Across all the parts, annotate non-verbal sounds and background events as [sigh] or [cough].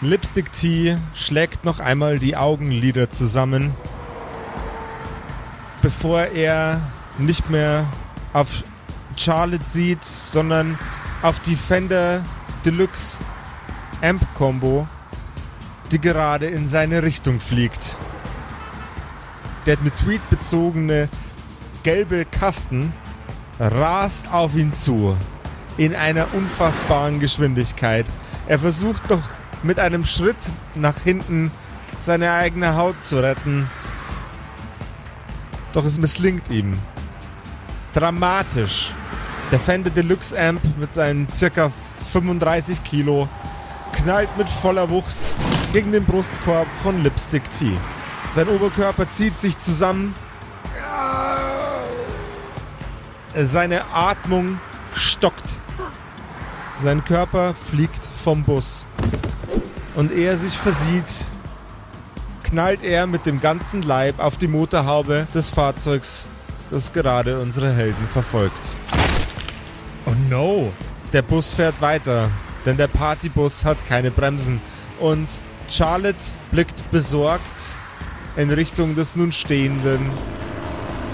Lipstick Tea schlägt noch einmal die Augenlider zusammen, bevor er nicht mehr auf Charlotte sieht, sondern auf die Fender Deluxe Amp Combo, die gerade in seine Richtung fliegt. Der mit Tweet bezogene gelbe Kasten rast auf ihn zu in einer unfassbaren Geschwindigkeit. Er versucht noch mit einem Schritt nach hinten seine eigene Haut zu retten. Doch es misslingt ihm. Dramatisch. Der Fender Deluxe Amp mit seinen circa 35 Kilo knallt mit voller Wucht gegen den Brustkorb von Lipstick T. Sein Oberkörper zieht sich zusammen. Seine Atmung stockt. Sein Körper fliegt vom Bus. Und ehe er sich versieht, knallt er mit dem ganzen Leib auf die Motorhaube des Fahrzeugs, das gerade unsere Helden verfolgt. Oh no. Der Bus fährt weiter, denn der Partybus hat keine Bremsen. Und Charlotte blickt besorgt in Richtung des nun stehenden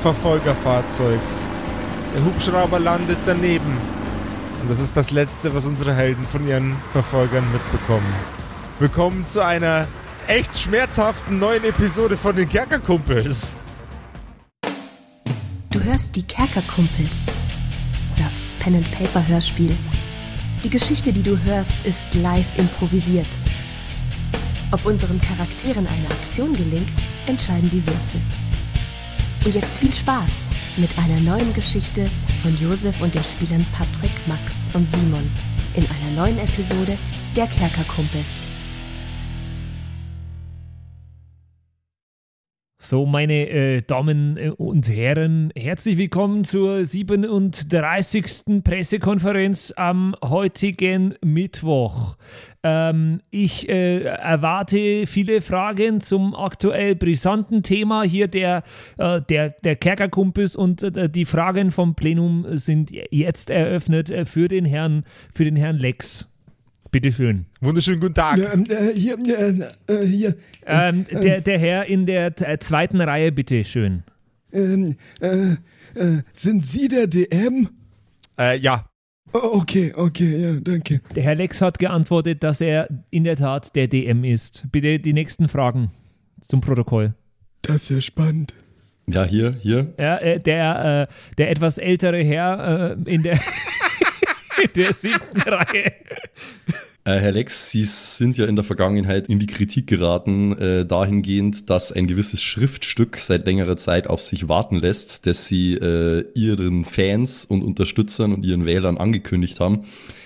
Verfolgerfahrzeugs. Der Hubschrauber landet daneben. Und das ist das Letzte, was unsere Helden von ihren Verfolgern mitbekommen. Willkommen zu einer echt schmerzhaften neuen Episode von den Kerkerkumpels. Du hörst die Kerkerkumpels. Das Pen and Paper Hörspiel. Die Geschichte, die du hörst, ist live improvisiert. Ob unseren Charakteren eine Aktion gelingt, entscheiden die Würfel. Und jetzt viel Spaß mit einer neuen Geschichte von Josef und den Spielern Patrick, Max und Simon in einer neuen Episode der Kerkerkumpels. So, meine äh, Damen äh, und Herren, herzlich willkommen zur 37. Pressekonferenz am heutigen Mittwoch. Ähm, ich äh, erwarte viele Fragen zum aktuell brisanten Thema hier der, äh, der, der Kerkerkumpels und äh, die Fragen vom Plenum sind jetzt eröffnet äh, für den Herrn, für den Herrn Lex. Bitteschön. Wunderschönen guten Tag. Ähm, äh, hier, äh, äh, hier. Ähm, der, der Herr in der äh, zweiten Reihe, bitteschön. Ähm, äh, äh, sind Sie der DM? Äh, ja. Oh, okay, okay, ja, danke. Der Herr Lex hat geantwortet, dass er in der Tat der DM ist. Bitte die nächsten Fragen zum Protokoll. Das ist ja spannend. Ja, hier, hier. Ja, äh, der, äh, der etwas ältere Herr äh, in, der, [laughs] in [laughs] der siebten Reihe. Äh, Herr Lex, Sie sind ja in der Vergangenheit in die Kritik geraten, äh, dahingehend, dass ein gewisses Schriftstück seit längerer Zeit auf sich warten lässt, das Sie äh, Ihren Fans und Unterstützern und Ihren Wählern angekündigt haben.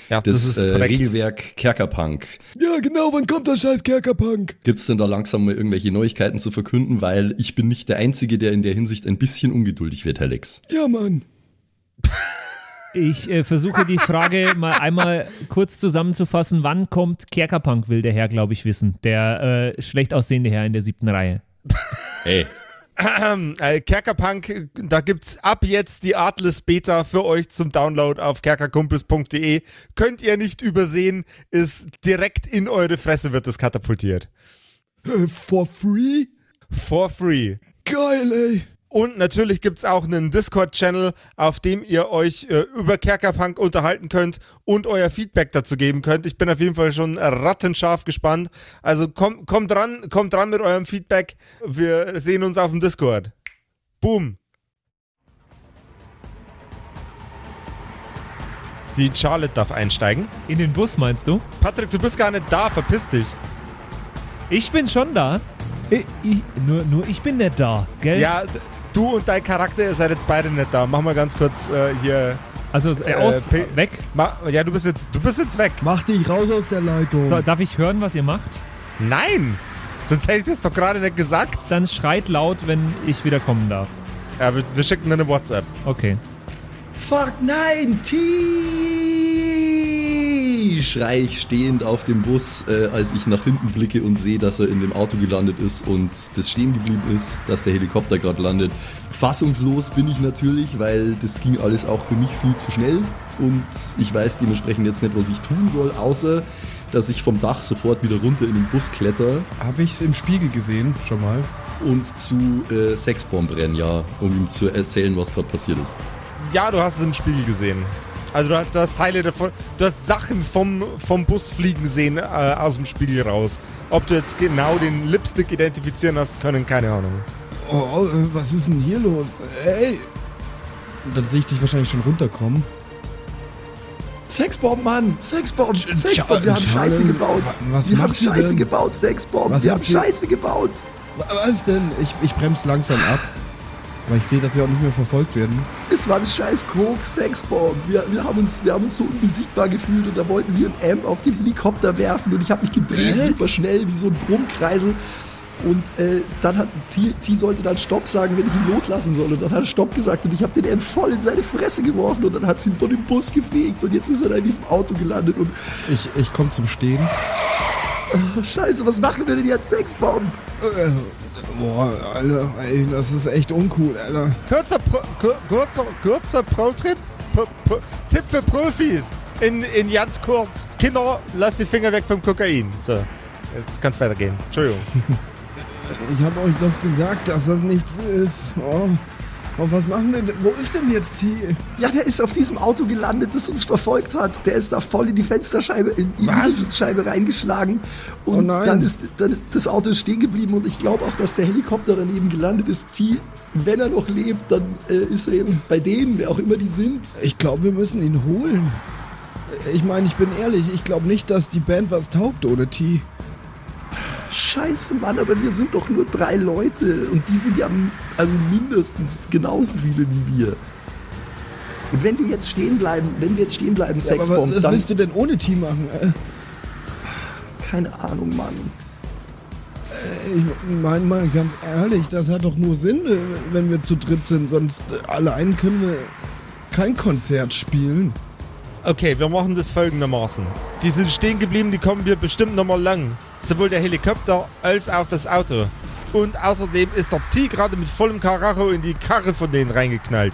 Ja, das, das ist äh, korrekt. Regelwerk Kerkerpunk. Ja, genau, wann kommt der scheiß Kerkerpunk? Gibt's denn da langsam mal irgendwelche Neuigkeiten zu verkünden? Weil ich bin nicht der Einzige, der in der Hinsicht ein bisschen ungeduldig wird, Herr Lex. Ja, Mann. Ich äh, versuche die Frage [laughs] mal einmal kurz zusammenzufassen. Wann kommt Kerkerpunk, will der Herr, glaube ich, wissen. Der äh, schlecht aussehende Herr in der siebten Reihe. Hey, Äh, Kerkerpunk, da gibt's ab jetzt die Artless Beta für euch zum Download auf kerkerkumpels.de. Könnt ihr nicht übersehen, ist direkt in eure Fresse wird das katapultiert. Äh, for free? For free. Geil, ey. Und natürlich gibt's auch einen Discord-Channel, auf dem ihr euch äh, über Kerkerpunk unterhalten könnt und euer Feedback dazu geben könnt. Ich bin auf jeden Fall schon rattenscharf gespannt. Also kommt kommt dran, kommt dran mit eurem Feedback. Wir sehen uns auf dem Discord. Boom. Die Charlotte darf einsteigen. In den Bus, meinst du? Patrick, du bist gar nicht da, verpiss dich. Ich bin schon da. Ich, ich, nur, nur ich bin nicht da, gell? Ja, du und dein Charakter, ihr seid jetzt beide nicht da. Mach mal ganz kurz äh, hier. Also äh, aus, P- weg. Ma ja, du bist jetzt, du bist jetzt weg. Mach dich raus aus der Leitung. So, darf ich hören, was ihr macht? Nein! Sonst hätte ich das doch gerade nicht gesagt. Dann schreit laut, wenn ich wieder kommen darf. Ja, wir, wir schicken dir eine WhatsApp. Okay. Fuck nein, Schrei ich stehend auf dem Bus, äh, als ich nach hinten blicke und sehe, dass er in dem Auto gelandet ist und das stehen geblieben ist, dass der Helikopter gerade landet. Fassungslos bin ich natürlich, weil das ging alles auch für mich viel zu schnell. und ich weiß dementsprechend jetzt nicht, was ich tun soll, außer dass ich vom Dach sofort wieder runter in den Bus kletter Habe ich es im Spiegel gesehen, schon mal. und zu äh, Sexbomb rennen, ja, um ihm zu erzählen, was gerade passiert ist. Ja, du hast es im Spiegel gesehen. Also du hast, du hast Teile davon, du hast Sachen vom, vom Bus fliegen sehen äh, aus dem Spiegel raus. Ob du jetzt genau den Lipstick identifizieren hast können, keine Ahnung. Oh, oh, äh, was ist denn hier los? Ey! Und dann sehe ich dich wahrscheinlich schon runterkommen. Sexbomb, Mann! Sexbomb! Sexbomb, wir haben. Scheiße gebaut! Was wir haben Scheiße denn? gebaut, Sexbomb! Wir haben Scheiße gebaut! Wa- Was denn? Ich, ich bremse langsam ab. Weil ich sehe, dass wir auch nicht mehr verfolgt werden. Es war ein scheiß Koks, Sexbomb. Wir, wir, haben uns, wir haben uns so unbesiegbar gefühlt und da wollten wir ein Amp auf den Helikopter werfen und ich habe mich gedreht, Hä? super schnell, wie so ein Brummkreisel. Und äh, dann hat T, T sollte dann Stopp sagen, wenn ich ihn loslassen soll. Und dann hat er Stopp gesagt und ich habe den Amp voll in seine Fresse geworfen und dann hat sie ihn von dem Bus gefegt und jetzt ist er da in diesem Auto gelandet und Ich, ich komme zum Stehen. scheiße, was machen wir denn jetzt, Sexbomb? Boah, Alter, ey, das ist echt uncool, Alter. Kurzer, Pro, kur, kurzer, kurzer Pro-Tipp Pro, Pro, Tipp für Profis. In, in ganz kurz. Kinder, lass die Finger weg vom Kokain. So, jetzt kann es weitergehen. Entschuldigung. [laughs] Ich habe euch doch gesagt, dass das nichts ist. Oh. Und was machen wir denn? Wo ist denn jetzt T? Ja, der ist auf diesem Auto gelandet, das uns verfolgt hat. Der ist da voll in die Fensterscheibe, in die? Windschutzscheibe reingeschlagen. Oh Und nein. dann, ist, dann ist das Auto stehen geblieben und ich glaube auch, dass der Helikopter daneben gelandet ist. T, wenn er noch lebt, dann äh, ist er jetzt bei denen, wer auch immer die sind. Ich glaube, wir müssen ihn holen. Ich meine, ich bin ehrlich, ich glaube nicht, dass die Band was taugt ohne T. Scheiße, Mann, aber wir sind doch nur drei Leute und die sind ja also mindestens genauso viele wie wir. Und wenn wir jetzt stehen bleiben, wenn wir jetzt stehen bleiben, Ja, Sexbomb, was dann willst du denn ohne T machen? Äh, keine Ahnung, Mann. Ich meine mal ganz ehrlich, das hat doch nur Sinn, äh, wenn wir zu dritt sind. Sonst äh, allein können wir kein Konzert spielen. Okay, wir machen das folgendermaßen. Die sind stehen geblieben, die kommen wir bestimmt nochmal lang. Sowohl der Helikopter als auch das Auto. Und außerdem ist der T gerade mit vollem Karacho in die Karre von denen reingeknallt.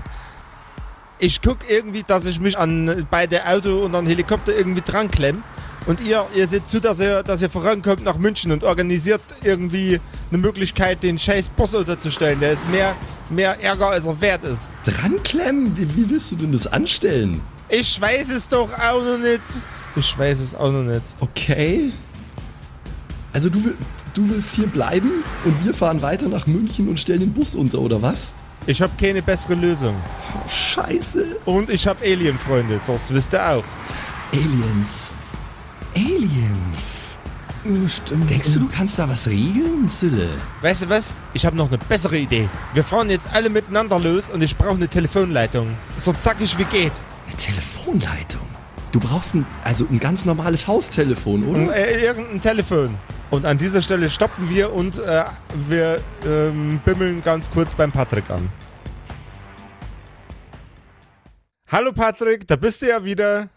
Ich guck irgendwie, dass ich mich an beide Auto und an Helikopter irgendwie dran klemm. Und ihr, ihr seht zu, dass ihr, dass ihr vorankommt nach München und organisiert irgendwie eine Möglichkeit, den scheiß Boss unterzustellen. Der ist mehr, mehr Ärger, als er wert ist. Dranklemmen? Wie, wie willst du denn das anstellen? Ich weiß es doch auch noch nicht. Ich weiß es auch noch nicht. Okay. Also du, will- du willst hier bleiben und wir fahren weiter nach München und stellen den Bus unter, oder was? Ich habe keine bessere Lösung. Oh, scheiße. Und ich habe Alien-Freunde, das wisst ihr auch. Aliens. Aliens. Stimmt. Denkst du, du kannst da was regeln, Sille? Weißt du was? Ich habe noch eine bessere Idee. Wir fahren jetzt alle miteinander los und ich brauche eine Telefonleitung. So zackig wie geht. Eine Telefonleitung. Du brauchst ein, also ein ganz normales Haustelefon, Und, oder? äh, irgendein Telefon. Und an dieser Stelle stoppen wir und äh, wir ähm, bimmeln ganz kurz beim Patrick an. Hallo Patrick, da bist du ja wieder.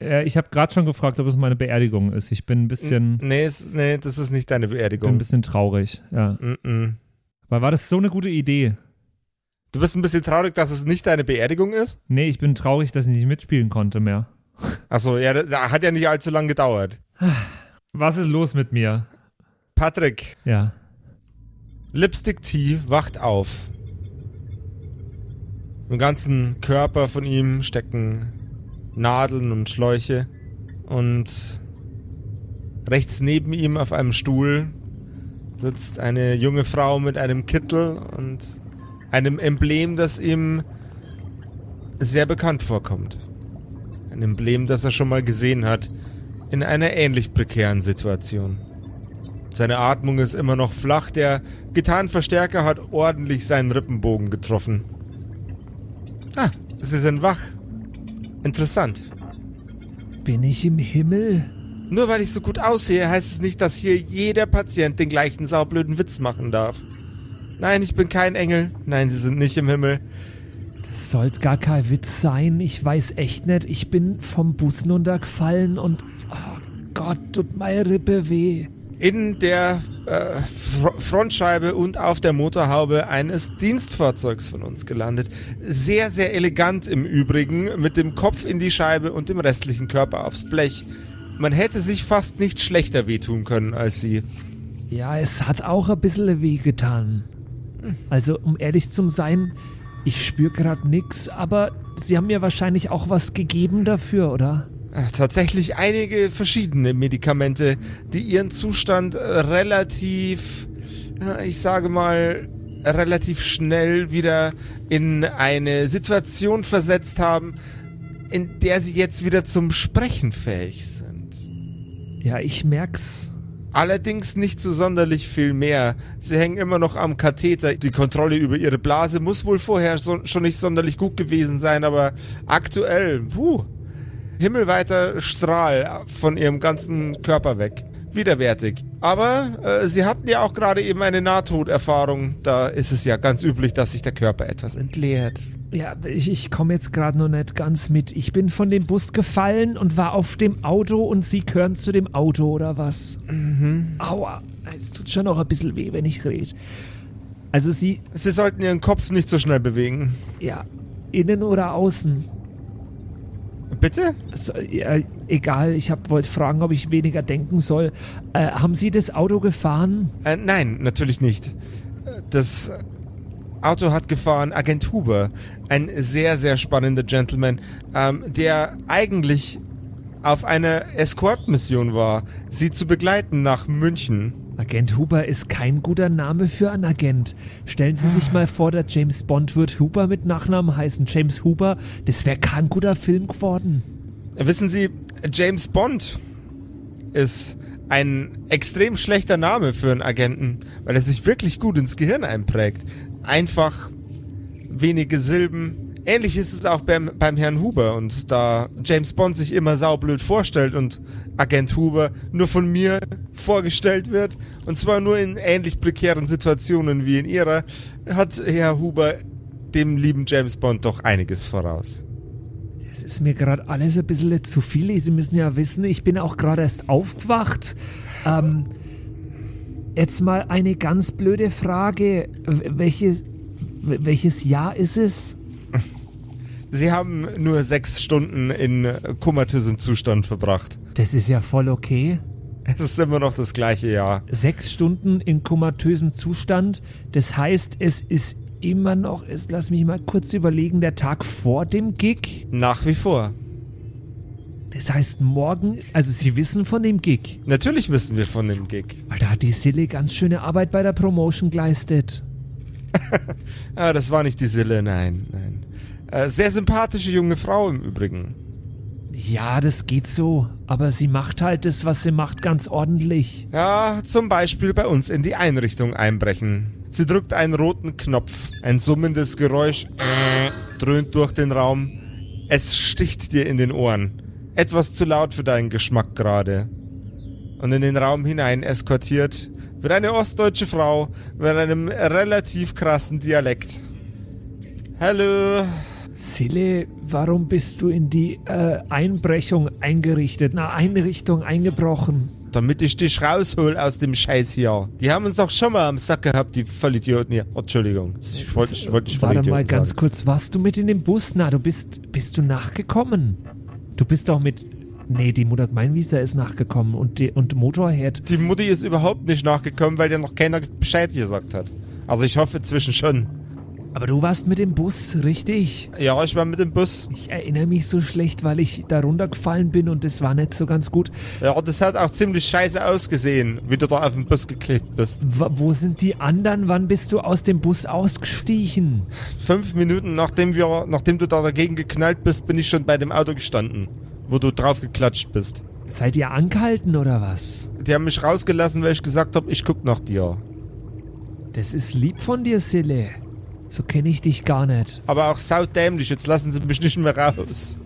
Äh, ich habe gerade schon gefragt, ob es meine Beerdigung ist. Ich bin ein bisschen, Nee, es, nee das ist nicht deine bin ein Beerdigung. bisschen traurig. Ja. Mm -mm. Weil war das so eine gute Idee? Du bist ein bisschen traurig, dass es nicht deine Beerdigung ist? Nee, ich bin traurig, dass ich nicht mitspielen konnte mehr. Achso, ja, das hat ja nicht allzu lange gedauert. Was ist los mit mir? Patrick, Ja. Lipstick T wacht auf. Im ganzen Körper von ihm stecken Nadeln und Schläuche. Und rechts neben ihm auf einem Stuhl sitzt eine junge Frau mit einem Kittel und einem Emblem, das ihm sehr bekannt vorkommt. Ein Emblem, das er schon mal gesehen hat in einer ähnlich prekären Situation. Seine Atmung ist immer noch flach. Der Gitarrenverstärker hat ordentlich seinen Rippenbogen getroffen. Ah, Sie sind wach. Interessant. Bin ich im Himmel? Nur weil ich so gut aussehe, heißt es nicht, dass hier jeder Patient den gleichen saublöden Witz machen darf. Nein, ich bin kein Engel. Nein, Sie sind nicht im Himmel. Das sollte gar kein Witz sein. Ich weiß echt nicht. Ich bin vom Bus runtergefallen und oh Gott, tut meine Rippe weh. in der äh, Fr Frontscheibe und auf der Motorhaube eines Dienstfahrzeugs von uns gelandet. Sehr, sehr elegant im Übrigen, mit dem Kopf in die Scheibe und dem restlichen Körper aufs Blech. Man hätte sich fast nicht schlechter wehtun können als sie. Ja, es hat auch ein bisschen weh getan. Also, um ehrlich zu sein, ich spüre gerade nichts, aber Sie haben mir wahrscheinlich auch was gegeben dafür, oder? Äh, Tatsächlich einige verschiedene Medikamente, die ihren Zustand äh, relativ, ich sage mal, relativ schnell wieder in eine Situation versetzt haben, in der sie jetzt wieder zum Sprechen fähig sind. Ja, ich merk's. Allerdings nicht so sonderlich viel mehr. Sie hängen immer noch am Katheter. Die Kontrolle über ihre Blase muss wohl vorher so, schon nicht sonderlich gut gewesen sein, aber aktuell, puh, himmelweiter Strahl von ihrem ganzen Körper weg. Widerwärtig. Aber äh, sie hatten ja auch gerade eben eine Nahtoderfahrung. Da ist es ja ganz üblich, dass sich der Körper etwas entleert. Ja, ich, ich komme jetzt gerade noch nicht ganz mit. Ich bin von dem Bus gefallen und war auf dem Auto und Sie gehören zu dem Auto oder was? Mhm. Aua, es tut schon noch ein bisschen weh, wenn ich rede. Also Sie, Sie sollten Ihren Kopf nicht so schnell bewegen. ja, innen oder außen? Bitte? So, ja, egal, ich wollte fragen, ob ich weniger denken soll. Äh, haben Sie das Auto gefahren? Äh, nein, natürlich nicht. Das Auto hat gefahren Agent Huber, ein sehr, sehr spannender Gentleman, ähm, der eigentlich auf einer Escort-Mission war, sie zu begleiten nach München. Agent Huber ist kein guter Name für einen Agent. Stellen Sie sich mal vor, der James Bond wird Huber mit Nachnamen heißen. James Huber, das wäre kein guter Film geworden. Wissen Sie, James Bond ist ein extrem schlechter Name für einen Agenten, weil er sich wirklich gut ins Gehirn einprägt. Einfach wenige Silben. Ähnlich ist es auch beim, beim Herrn Huber und da James Bond sich immer saublöd vorstellt und Agent Huber nur von mir vorgestellt wird und zwar nur in ähnlich prekären Situationen wie in ihrer, hat Herr Huber dem lieben James Bond doch einiges voraus. Das ist mir gerade alles ein bisschen zu viel. Sie müssen ja wissen, ich bin auch gerade erst aufgewacht. Ähm, jetzt mal eine ganz blöde Frage. Welches, welches Jahr ist es? Sie haben nur sechs Stunden in komatösem Zustand verbracht. Das ist ja voll okay. Es ist immer noch das gleiche Jahr. Sechs Stunden in komatösem Zustand. Das heißt, es ist immer noch, es, lass mich mal kurz überlegen, der Tag vor dem Gig. Nach wie vor. Das heißt, morgen, also Sie wissen von dem Gig. Natürlich wissen wir von dem Gig. Weil da hat die Silly ganz schöne Arbeit bei der Promotion geleistet. [laughs] Ah, das war nicht die Sille, nein, nein. Äh, sehr sympathische junge Frau im Übrigen. Ja, das geht so. Aber sie macht halt das, was sie macht, ganz ordentlich. Ja, zum Beispiel bei uns in die Einrichtung einbrechen. Sie drückt einen roten Knopf. Ein summendes Geräusch äh, dröhnt durch den Raum. Es sticht dir in den Ohren. Etwas zu laut für deinen Geschmack gerade. Und in den Raum hinein eskortiert wird eine ostdeutsche Frau mit einem relativ krassen Dialekt. Hallo. Sille, warum bist du in die äh, Einbrechung eingerichtet? Na, Einrichtung eingebrochen. Damit ich dich raushol aus dem Scheiß hier. Die haben uns doch schon mal am Sack gehabt, die Vollidioten hier. Oh, Entschuldigung. Ich wollte ich nicht Warte mal ganz sagen. kurz, warst du mit in dem Bus? Na, du bist, bist du nachgekommen? Du bist doch mit, nee, die Mutter Meinwieser ist nachgekommen und, die, und Motorhead. Die Mutti ist überhaupt nicht nachgekommen, weil dir noch keiner Bescheid gesagt hat. Also ich hoffe inzwischen schon. Aber du warst mit dem Bus, richtig? Ja, ich war mit dem Bus. Ich erinnere mich so schlecht, weil ich da runtergefallen bin und das war nicht so ganz gut. Ja, das hat auch ziemlich scheiße ausgesehen, wie du da auf dem Bus geklebt bist. W wo sind die anderen? Wann bist du aus dem Bus ausgestiegen? Fünf Minuten nachdem wir, nachdem du da dagegen geknallt bist, bin ich schon bei dem Auto gestanden, wo du drauf geklatscht bist. Seid ihr angehalten oder was? Die haben mich rausgelassen, weil ich gesagt habe, ich guck nach dir. Das ist lieb von dir, Sille. So kenne ich dich gar nicht. Aber auch saudämlich, jetzt lassen sie mich nicht mehr raus.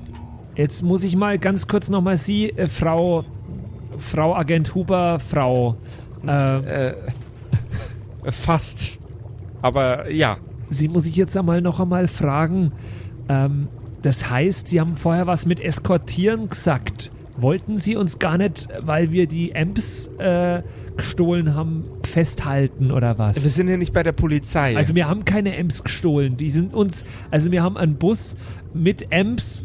Jetzt muss ich mal ganz kurz nochmal Sie, äh, Frau, Frau Agent Huber, Frau. Äh, Äh, fast. Aber ja, Sie muss ich jetzt einmal noch einmal fragen. Ähm, das heißt, Sie haben vorher was mit Eskortieren gesagt. wollten sie uns gar nicht, weil wir die Amps äh, gestohlen haben, festhalten oder was? Wir sind hier nicht bei der Polizei. Also wir haben keine Amps gestohlen. Die sind uns, also wir haben einen Bus mit Amps,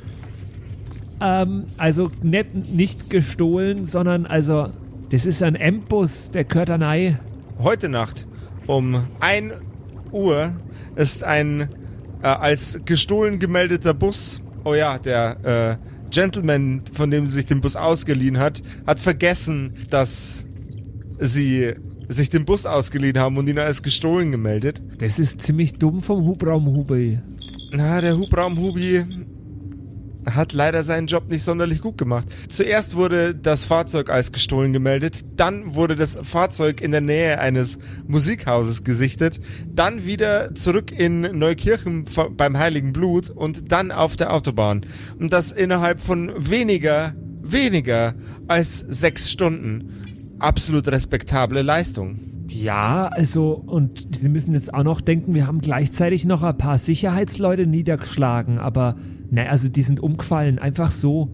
ähm, also nicht, nicht gestohlen, sondern also das ist ein Amp-Bus, der gehört an Ei. Heute Nacht um 1 Uhr ist ein äh, als gestohlen gemeldeter Bus, oh ja, der äh, Gentleman, von dem sie sich den Bus ausgeliehen hat, hat vergessen, dass sie sich den Bus ausgeliehen haben und ihn als gestohlen gemeldet. Das ist ziemlich dumm vom Hubraum-Hubi. Na, der Hubraum-Hubi hat leider seinen Job nicht sonderlich gut gemacht. Zuerst wurde das Fahrzeug als gestohlen gemeldet, dann wurde das Fahrzeug in der Nähe eines Musikhauses gesichtet, dann wieder zurück in Neukirchen beim Heiligen Blut und dann auf der Autobahn. Und das innerhalb von weniger, weniger als sechs Stunden. Absolut respektable Leistung. Ja, also, und Sie müssen jetzt auch noch denken, wir haben gleichzeitig noch ein paar Sicherheitsleute niedergeschlagen, aber Nein, also die sind umgefallen, einfach so.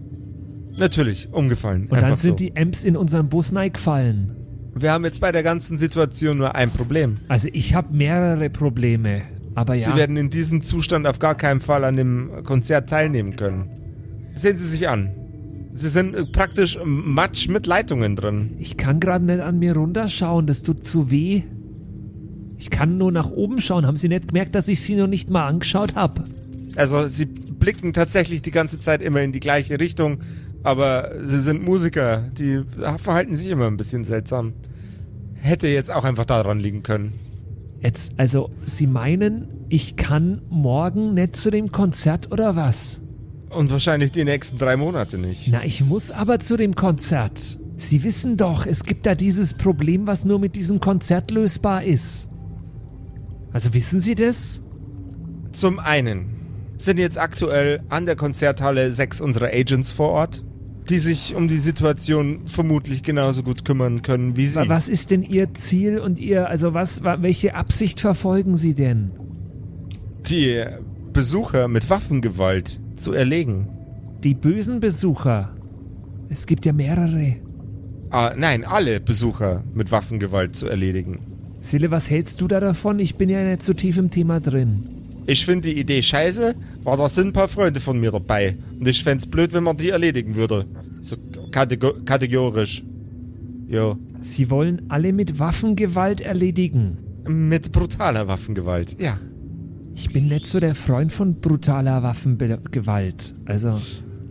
Natürlich, umgefallen. Und dann sind so. die Amps in unseren Bus gefallen. Wir haben jetzt bei der ganzen Situation nur ein Problem. Also ich habe mehrere Probleme, aber ja. Sie werden in diesem Zustand auf gar keinen Fall an dem Konzert teilnehmen können. Sehen Sie sich an. Sie sind praktisch Matsch mit Leitungen drin. Ich kann gerade nicht an mir runterschauen, das tut zu weh. Ich kann nur nach oben schauen. Haben Sie nicht gemerkt, dass ich Sie noch nicht mal angeschaut habe? Also Sie blicken tatsächlich die ganze Zeit immer in die gleiche Richtung, aber Sie sind Musiker, die verhalten sich immer ein bisschen seltsam. Hätte jetzt auch einfach daran liegen können. Jetzt, also Sie meinen, ich kann morgen nicht zu dem Konzert oder was? Und wahrscheinlich die nächsten drei Monate nicht. Na, ich muss aber zu dem Konzert. Sie wissen doch, es gibt da dieses Problem, was nur mit diesem Konzert lösbar ist. Also wissen Sie das? Zum einen sind jetzt aktuell an der Konzerthalle sechs unserer Agents vor Ort, die sich um die Situation vermutlich genauso gut kümmern können wie Sie. Was ist denn Ihr Ziel und Ihr, also was, welche Absicht verfolgen Sie denn? Die Besucher mit Waffengewalt zu erlegen. Die bösen Besucher? Es gibt ja mehrere. Ah, nein, alle Besucher mit Waffengewalt zu erledigen. Sille, was hältst du da davon? Ich bin ja nicht so tief im Thema drin. Ich finde die Idee scheiße, aber da sind ein paar Freunde von mir dabei. Und ich fände es blöd, wenn man die erledigen würde. So kategor kategorisch. Jo. Sie wollen alle mit Waffengewalt erledigen. Mit brutaler Waffengewalt, ja. Ich bin nicht so der Freund von brutaler Waffengewalt. Also.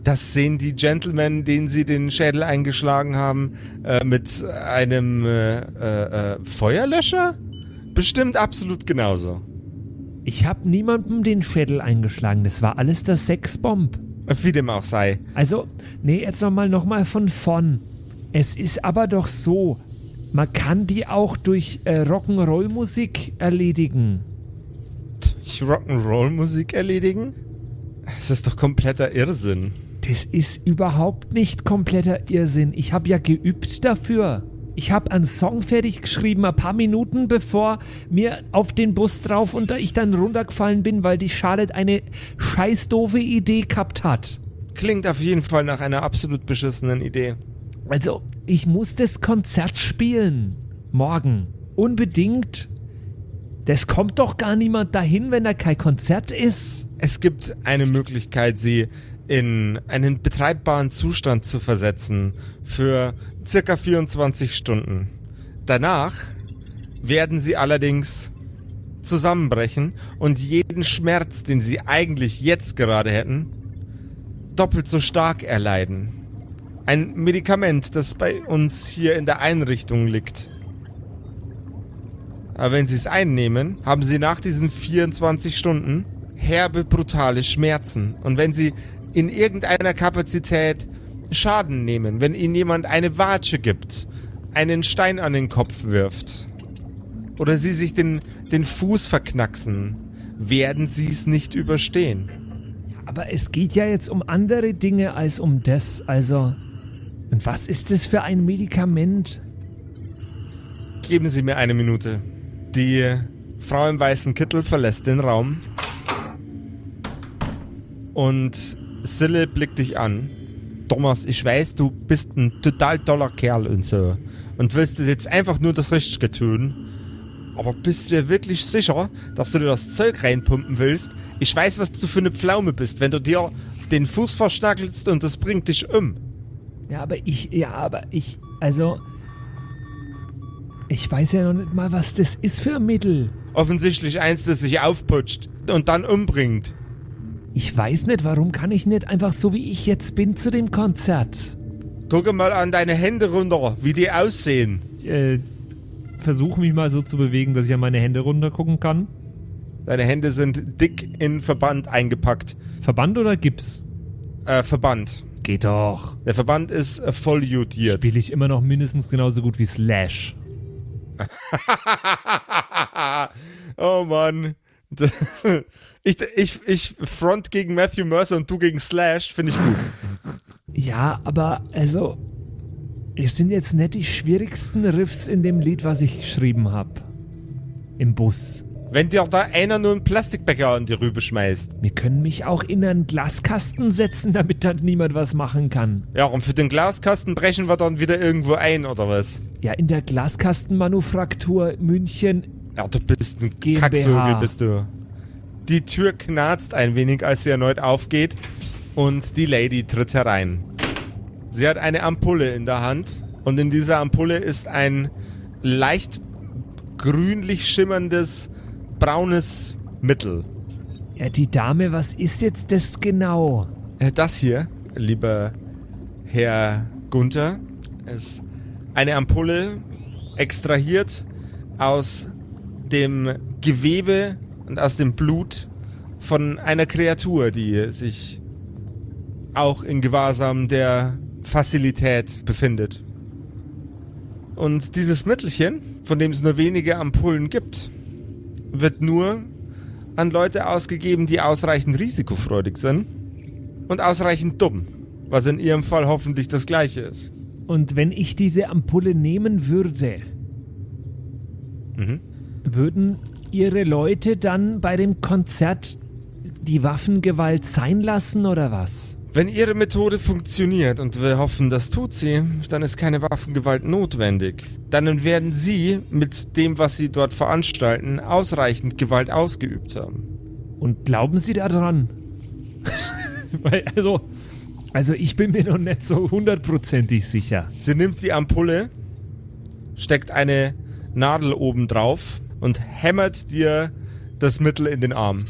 Das sehen die Gentlemen, denen sie den Schädel eingeschlagen haben, äh, mit einem äh, äh, äh Feuerlöscher? Bestimmt absolut genauso. Ich habe niemandem den Schädel eingeschlagen. Das war alles das Sexbomb. Wie dem auch sei. Also, nee, jetzt nochmal noch mal von vorn. Es ist aber doch so, man kann die auch durch äh, Rock'n'Roll-Musik erledigen. Durch Rock'n'Roll-Musik erledigen? Das ist doch kompletter Irrsinn. Das ist überhaupt nicht kompletter Irrsinn. Ich habe ja geübt dafür. Ich habe einen Song fertig geschrieben, ein paar Minuten bevor mir auf den Bus drauf und ich dann runtergefallen bin, weil die Charlotte eine scheiß doofe Idee gehabt hat. Klingt auf jeden Fall nach einer absolut beschissenen Idee. Also, ich muss das Konzert spielen. Morgen. Unbedingt. Das kommt doch gar niemand dahin, wenn da kein Konzert ist. Es gibt eine Möglichkeit, sie in einen betreibbaren Zustand zu versetzen für circa 24 Stunden. Danach werden sie allerdings zusammenbrechen und jeden Schmerz, den sie eigentlich jetzt gerade hätten, doppelt so stark erleiden. Ein Medikament, das bei uns hier in der Einrichtung liegt. Aber wenn sie es einnehmen, haben sie nach diesen 24 Stunden herbe, brutale Schmerzen. Und wenn sie in irgendeiner Kapazität Schaden nehmen, wenn ihnen jemand eine Watsche gibt, einen Stein an den Kopf wirft oder sie sich den, den Fuß verknacksen, werden sie es nicht überstehen. Aber es geht ja jetzt um andere Dinge als um das. Also, und was ist das für ein Medikament? Geben Sie mir eine Minute. Die Frau im weißen Kittel verlässt den Raum und Sille blickt dich an Thomas, ich weiß, du bist ein total toller Kerl und so. Und willst jetzt einfach nur das Richtige tun. Aber bist du dir wirklich sicher, dass du dir das Zeug reinpumpen willst? Ich weiß, was du für eine Pflaume bist, wenn du dir den Fuß verschnackelst und das bringt dich um. Ja, aber ich, ja, aber ich, also, ich weiß ja noch nicht mal, was das ist für ein Mittel. Offensichtlich eins, das sich aufputscht und dann umbringt. Ich weiß nicht, warum kann ich nicht einfach so wie ich jetzt bin zu dem Konzert? Gucke mal an deine Hände runter, wie die aussehen. Äh, versuche mich mal so zu bewegen, dass ich an meine Hände runter gucken kann. Deine Hände sind dick in Verband eingepackt. Verband oder Gips? Äh, Verband. Geht doch. Der Verband ist äh, voll judiert. Spiele ich immer noch mindestens genauso gut wie Slash. [laughs] oh Mann. [laughs] Ich, ich, ich front gegen Matthew Mercer und du gegen Slash, finde ich gut. Ja, aber also, es sind jetzt nicht die schwierigsten Riffs in dem Lied, was ich geschrieben habe. Im Bus. Wenn dir da einer nur einen Plastikbecher an die Rübe schmeißt. Wir können mich auch in einen Glaskasten setzen, damit dann niemand was machen kann. Ja, und für den Glaskasten brechen wir dann wieder irgendwo ein, oder was? Ja, in der Glaskastenmanufaktur München. Ja, du bist ein GmbH. Kackvögel, bist du. Die Tür knarzt ein wenig, als sie erneut aufgeht und die Lady tritt herein. Sie hat eine Ampulle in der Hand und in dieser Ampulle ist ein leicht grünlich schimmerndes braunes Mittel. Ja, die Dame, was ist jetzt das genau? Äh, Das hier, lieber Herr Gunther, ist eine Ampulle extrahiert aus dem Gewebe und aus dem Blut von einer Kreatur, die sich auch in Gewahrsam der Fazilität befindet. Und dieses Mittelchen, von dem es nur wenige Ampullen gibt, wird nur an Leute ausgegeben, die ausreichend risikofreudig sind und ausreichend dumm, was in ihrem Fall hoffentlich das gleiche ist. Und wenn ich diese Ampulle nehmen würde, Mhm. würden ihre Leute dann bei dem Konzert die Waffengewalt sein lassen oder was? Wenn ihre Methode funktioniert und wir hoffen, das tut sie, dann ist keine Waffengewalt notwendig. Dann werden sie mit dem, was sie dort veranstalten, ausreichend Gewalt ausgeübt haben. Und glauben Sie daran? [laughs] Weil, also, also ich bin mir noch nicht so hundertprozentig sicher. Sie nimmt die Ampulle, steckt eine Nadel oben drauf und hämmert dir das Mittel in den Arm.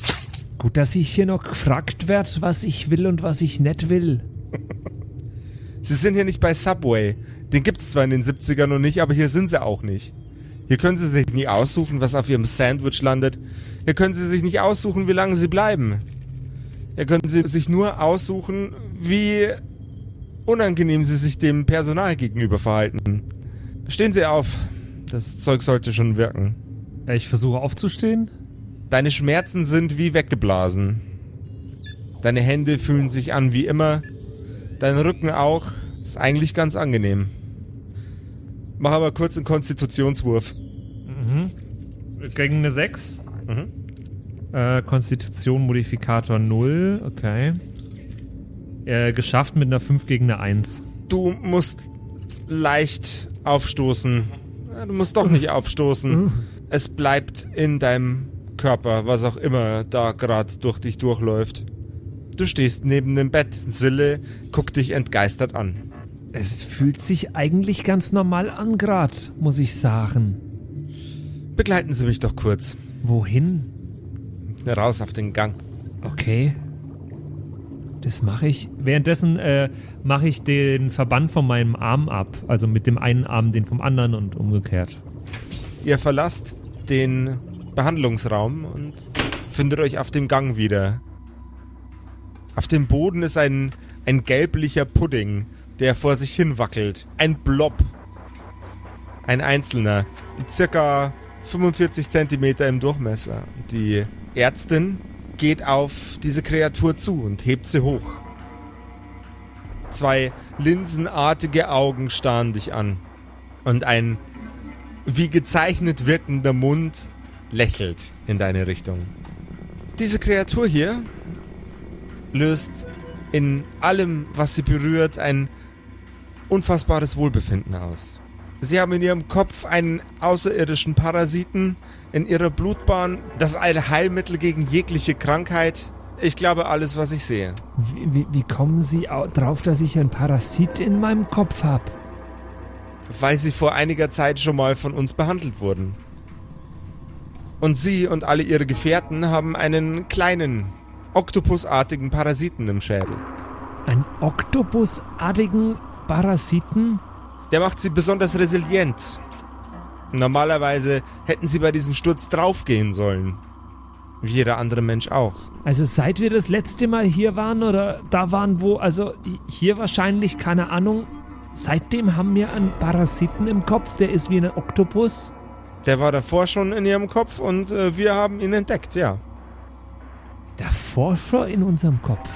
Gut, dass ich hier noch gefragt werde, was ich will und was ich nicht will. Sie sind hier nicht bei Subway. Den gibt's zwar in den 70ern noch nicht, aber hier sind sie auch nicht. Hier können sie sich nie aussuchen, was auf ihrem Sandwich landet. Hier können sie sich nicht aussuchen, wie lange sie bleiben. Hier können sie sich nur aussuchen, wie unangenehm sie sich dem Personal gegenüber verhalten. Stehen Sie auf. Das Zeug sollte schon wirken. Ich versuche aufzustehen. Deine Schmerzen sind wie weggeblasen. Deine Hände fühlen sich an wie immer. Dein Rücken auch. Ist eigentlich ganz angenehm. Mach aber kurz einen Konstitutionswurf. Gegen eine 6. Mhm. Äh, Konstitution Modifikator 0. Okay. Äh, geschafft mit einer 5 gegen eine 1. Du musst leicht aufstoßen. Du musst doch nicht aufstoßen. Es bleibt in deinem Körper, was auch immer da gerade durch dich durchläuft. Du stehst neben dem Bett. Sille guckt dich entgeistert an. Es fühlt sich eigentlich ganz normal an grad, muss ich sagen. Begleiten Sie mich doch kurz. Wohin? Raus auf den Gang. Okay. Das mache ich. Währenddessen äh, mache ich den Verband von meinem Arm ab. Also mit dem einen Arm den vom anderen und umgekehrt. Ihr verlasst den Behandlungsraum und findet euch auf dem Gang wieder. Auf dem Boden ist ein, ein gelblicher Pudding, der vor sich hin wackelt. Ein Blob. Ein einzelner. Circa 45 Zentimeter im Durchmesser. Die Ärztin geht auf diese Kreatur zu und hebt sie hoch. Zwei linsenartige Augen starren dich an. Und ein wie gezeichnet wirkender Mund lächelt in deine Richtung. Diese Kreatur hier löst in allem, was sie berührt, ein unfassbares Wohlbefinden aus. Sie haben in ihrem Kopf einen außerirdischen Parasiten, in ihrer Blutbahn das Allheilmittel gegen jegliche Krankheit. Ich glaube alles, was ich sehe. Wie, wie, wie kommen Sie au- drauf, dass ich einen Parasit in meinem Kopf habe? weil sie vor einiger Zeit schon mal von uns behandelt wurden. Und sie und alle ihre Gefährten haben einen kleinen, oktopusartigen Parasiten im Schädel. Einen oktopusartigen Parasiten? Der macht sie besonders resilient. Normalerweise hätten sie bei diesem Sturz draufgehen sollen. Wie jeder andere Mensch auch. Also seit wir das letzte Mal hier waren oder da waren, wo, also hier wahrscheinlich, keine Ahnung, seitdem haben wir einen Parasiten im Kopf, der ist wie ein Oktopus. Der war davor schon in ihrem Kopf und äh, wir haben ihn entdeckt, ja. Der Forscher in unserem Kopf.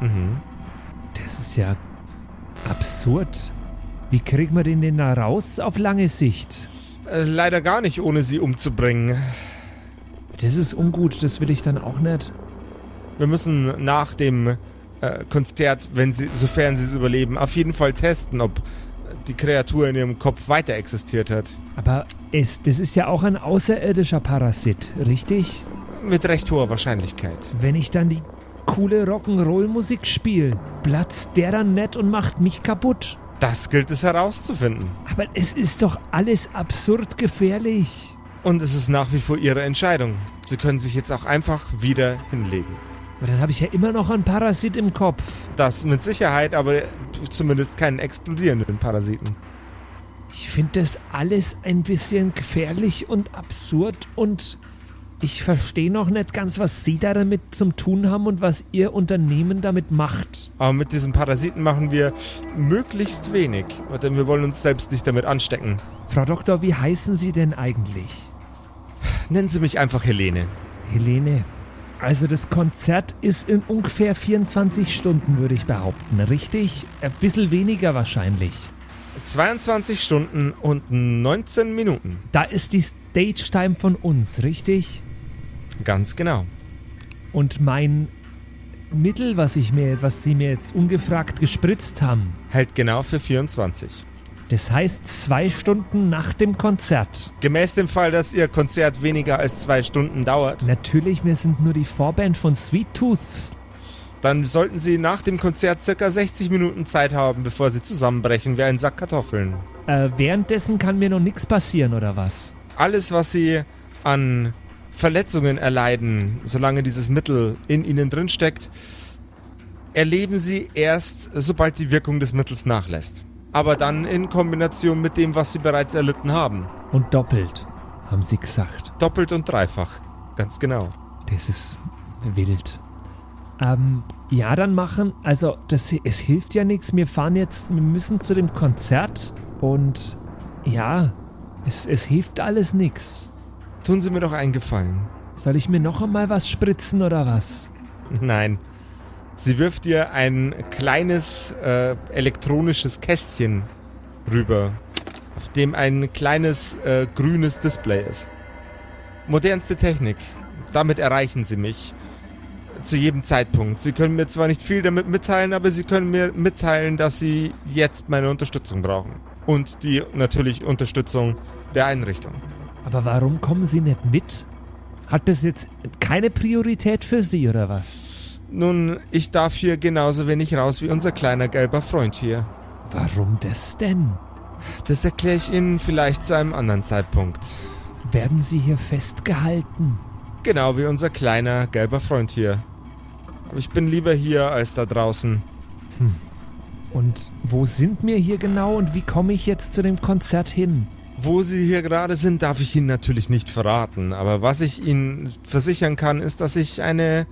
Mhm. Das ist ja absurd. Wie kriegen wir den denn da raus auf lange Sicht? Äh, leider gar nicht, ohne sie umzubringen. Das ist ungut, das will ich dann auch nicht. Wir müssen nach dem äh, Konzert, wenn sie, sofern sie es überleben, auf jeden Fall testen, ob die Kreatur in ihrem Kopf weiter existiert hat. Aber es, das ist ja auch ein außerirdischer Parasit, richtig? Mit recht hoher Wahrscheinlichkeit. Wenn ich dann die coole Rock'n'Roll-Musik spiele, platzt der dann nett und macht mich kaputt. Das gilt es herauszufinden. Aber es ist doch alles absurd gefährlich. Und es ist nach wie vor ihre Entscheidung. Sie können sich jetzt auch einfach wieder hinlegen. Aber dann habe ich ja immer noch einen Parasit im Kopf. Das mit Sicherheit, aber zumindest keinen explodierenden Parasiten. Ich finde das alles ein bisschen gefährlich und absurd und ich verstehe noch nicht ganz, was Sie da damit zum tun haben und was Ihr Unternehmen damit macht. Aber mit diesen Parasiten machen wir möglichst wenig, denn wir wollen uns selbst nicht damit anstecken. Frau Doktor, wie heißen Sie denn eigentlich? Nennen Sie mich einfach Helene. Helene. Also das Konzert ist in ungefähr 24 Stunden, würde ich behaupten, richtig? Ein bisschen weniger wahrscheinlich. 22 Stunden und 19 Minuten. Da ist die Stage-Time von uns, richtig? Ganz genau. Und mein Mittel, was, ich mir, was Sie mir jetzt ungefragt gespritzt haben, Hält genau für 24. das heißt zwei Stunden nach dem Konzert. Gemäß dem Fall, dass Ihr Konzert weniger als zwei Stunden dauert, Natürlich, wir sind nur die Vorband von Sweet Tooth. Dann sollten Sie nach dem Konzert circa 60 Minuten Zeit haben, bevor Sie zusammenbrechen wie ein Sack Kartoffeln. Äh, währenddessen kann mir noch nichts passieren, oder was? Alles, was Sie an Verletzungen erleiden, solange dieses Mittel in Ihnen drin steckt, erleben Sie erst, sobald die Wirkung des Mittels nachlässt. Aber dann in Kombination mit dem, was Sie bereits erlitten haben. Und doppelt, haben sie gesagt. Doppelt und dreifach. Ganz genau. Das ist wild. Ähm, ja, dann machen. Also, das, es hilft ja nichts. Wir fahren jetzt, wir müssen zu dem Konzert und ja, es, es hilft alles nichts. Tun Sie mir doch einen Gefallen. Soll ich mir noch einmal was spritzen oder was? [laughs] Nein. Sie wirft dir ein kleines äh, elektronisches Kästchen rüber, auf dem ein kleines äh, grünes Display ist. Modernste Technik. Damit erreichen Sie mich. Zu jedem Zeitpunkt. Sie können mir zwar nicht viel damit mitteilen, aber Sie können mir mitteilen, dass Sie jetzt meine Unterstützung brauchen. Und die natürlich Unterstützung der Einrichtung. Aber warum kommen Sie nicht mit? Hat das jetzt keine Priorität für Sie oder was? Nun, ich darf hier genauso wenig raus wie unser kleiner gelber Freund hier. Warum das denn? Das erkläre ich Ihnen vielleicht zu einem anderen Zeitpunkt. Werden Sie hier festgehalten? Genau wie unser kleiner gelber Freund hier. Aber ich bin lieber hier als da draußen. Und wo sind wir hier genau und wie komme ich jetzt zu dem Konzert hin? Wo Sie hier gerade sind, darf ich Ihnen natürlich nicht verraten. Aber was ich Ihnen versichern kann, ist, dass ich eine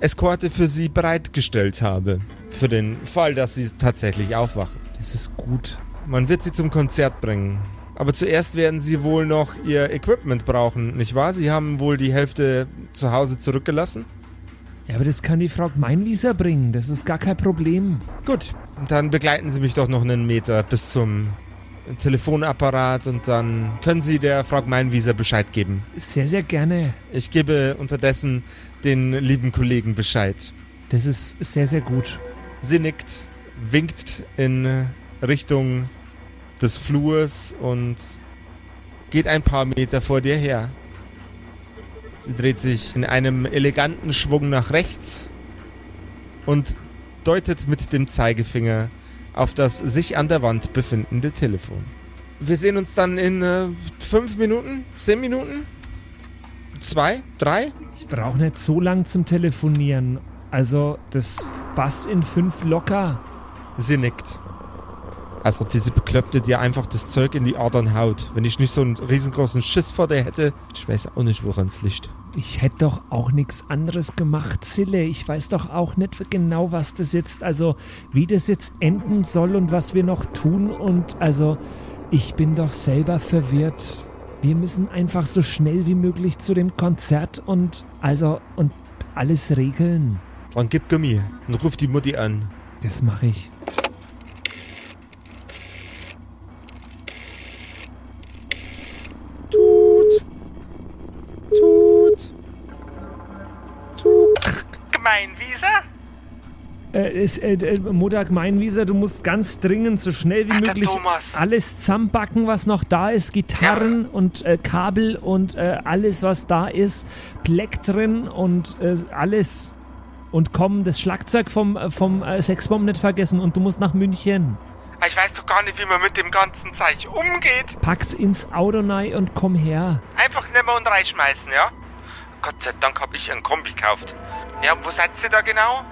Eskorte für Sie bereitgestellt habe. Für den Fall, dass Sie tatsächlich aufwachen. Das ist gut. Man wird Sie zum Konzert bringen. Aber zuerst werden Sie wohl noch Ihr Equipment brauchen, nicht wahr? Sie haben wohl die Hälfte zu Hause zurückgelassen? Ja, aber das kann die Frau Meinwieser bringen. Das ist gar kein Problem. Gut, dann begleiten Sie mich doch noch einen Meter bis zum Telefonapparat und dann können Sie der Frau Meinwieser Bescheid geben. Sehr, sehr gerne. Ich gebe unterdessen den lieben Kollegen Bescheid. Das ist sehr, sehr gut. Sie nickt, winkt in Richtung des Flurs und geht ein paar Meter vor dir her. Sie dreht sich in einem eleganten Schwung nach rechts und deutet mit dem Zeigefinger auf das sich an der Wand befindende Telefon. Wir sehen uns dann in äh, fünf Minuten, zehn Minuten, zwei, drei. Ich brauche nicht so lang zum Telefonieren. Also, das passt in fünf locker. Sie nickt. Also diese Bekloppte, die einfach das Zeug in die Adern haut. Wenn ich nicht so einen riesengroßen Schiss vor der hätte, ich weiß auch nicht, woran es liegt. Ich hätte doch auch nichts anderes gemacht, Zille. Ich weiß doch auch nicht genau, was das jetzt, also wie das jetzt enden soll und was wir noch tun. Und also, ich bin doch selber verwirrt. Wir müssen einfach so schnell wie möglich zu dem Konzert und also und alles regeln. Dann gib Gummi und ruf die Mutti an. Das mache ich. Ist, äh, äh, Mutter Gemeinwieser, du musst ganz dringend so schnell wie Ach, der möglich Thomas. alles zusammenbacken, was noch da ist. Gitarren und äh, Kabel und äh, alles, was da ist. Plektren und äh, alles. Und komm, das Schlagzeug vom, äh, vom Sexbomb nicht vergessen und du musst nach München. Ah, Ich weiß doch gar nicht, wie man mit dem ganzen Zeug umgeht. Pack's ins Auto rein und komm her. Einfach nehmen und reinschmeißen, ja? Gott sei Dank hab ich ein Kombi gekauft. Ja, wo seid ihr da genau?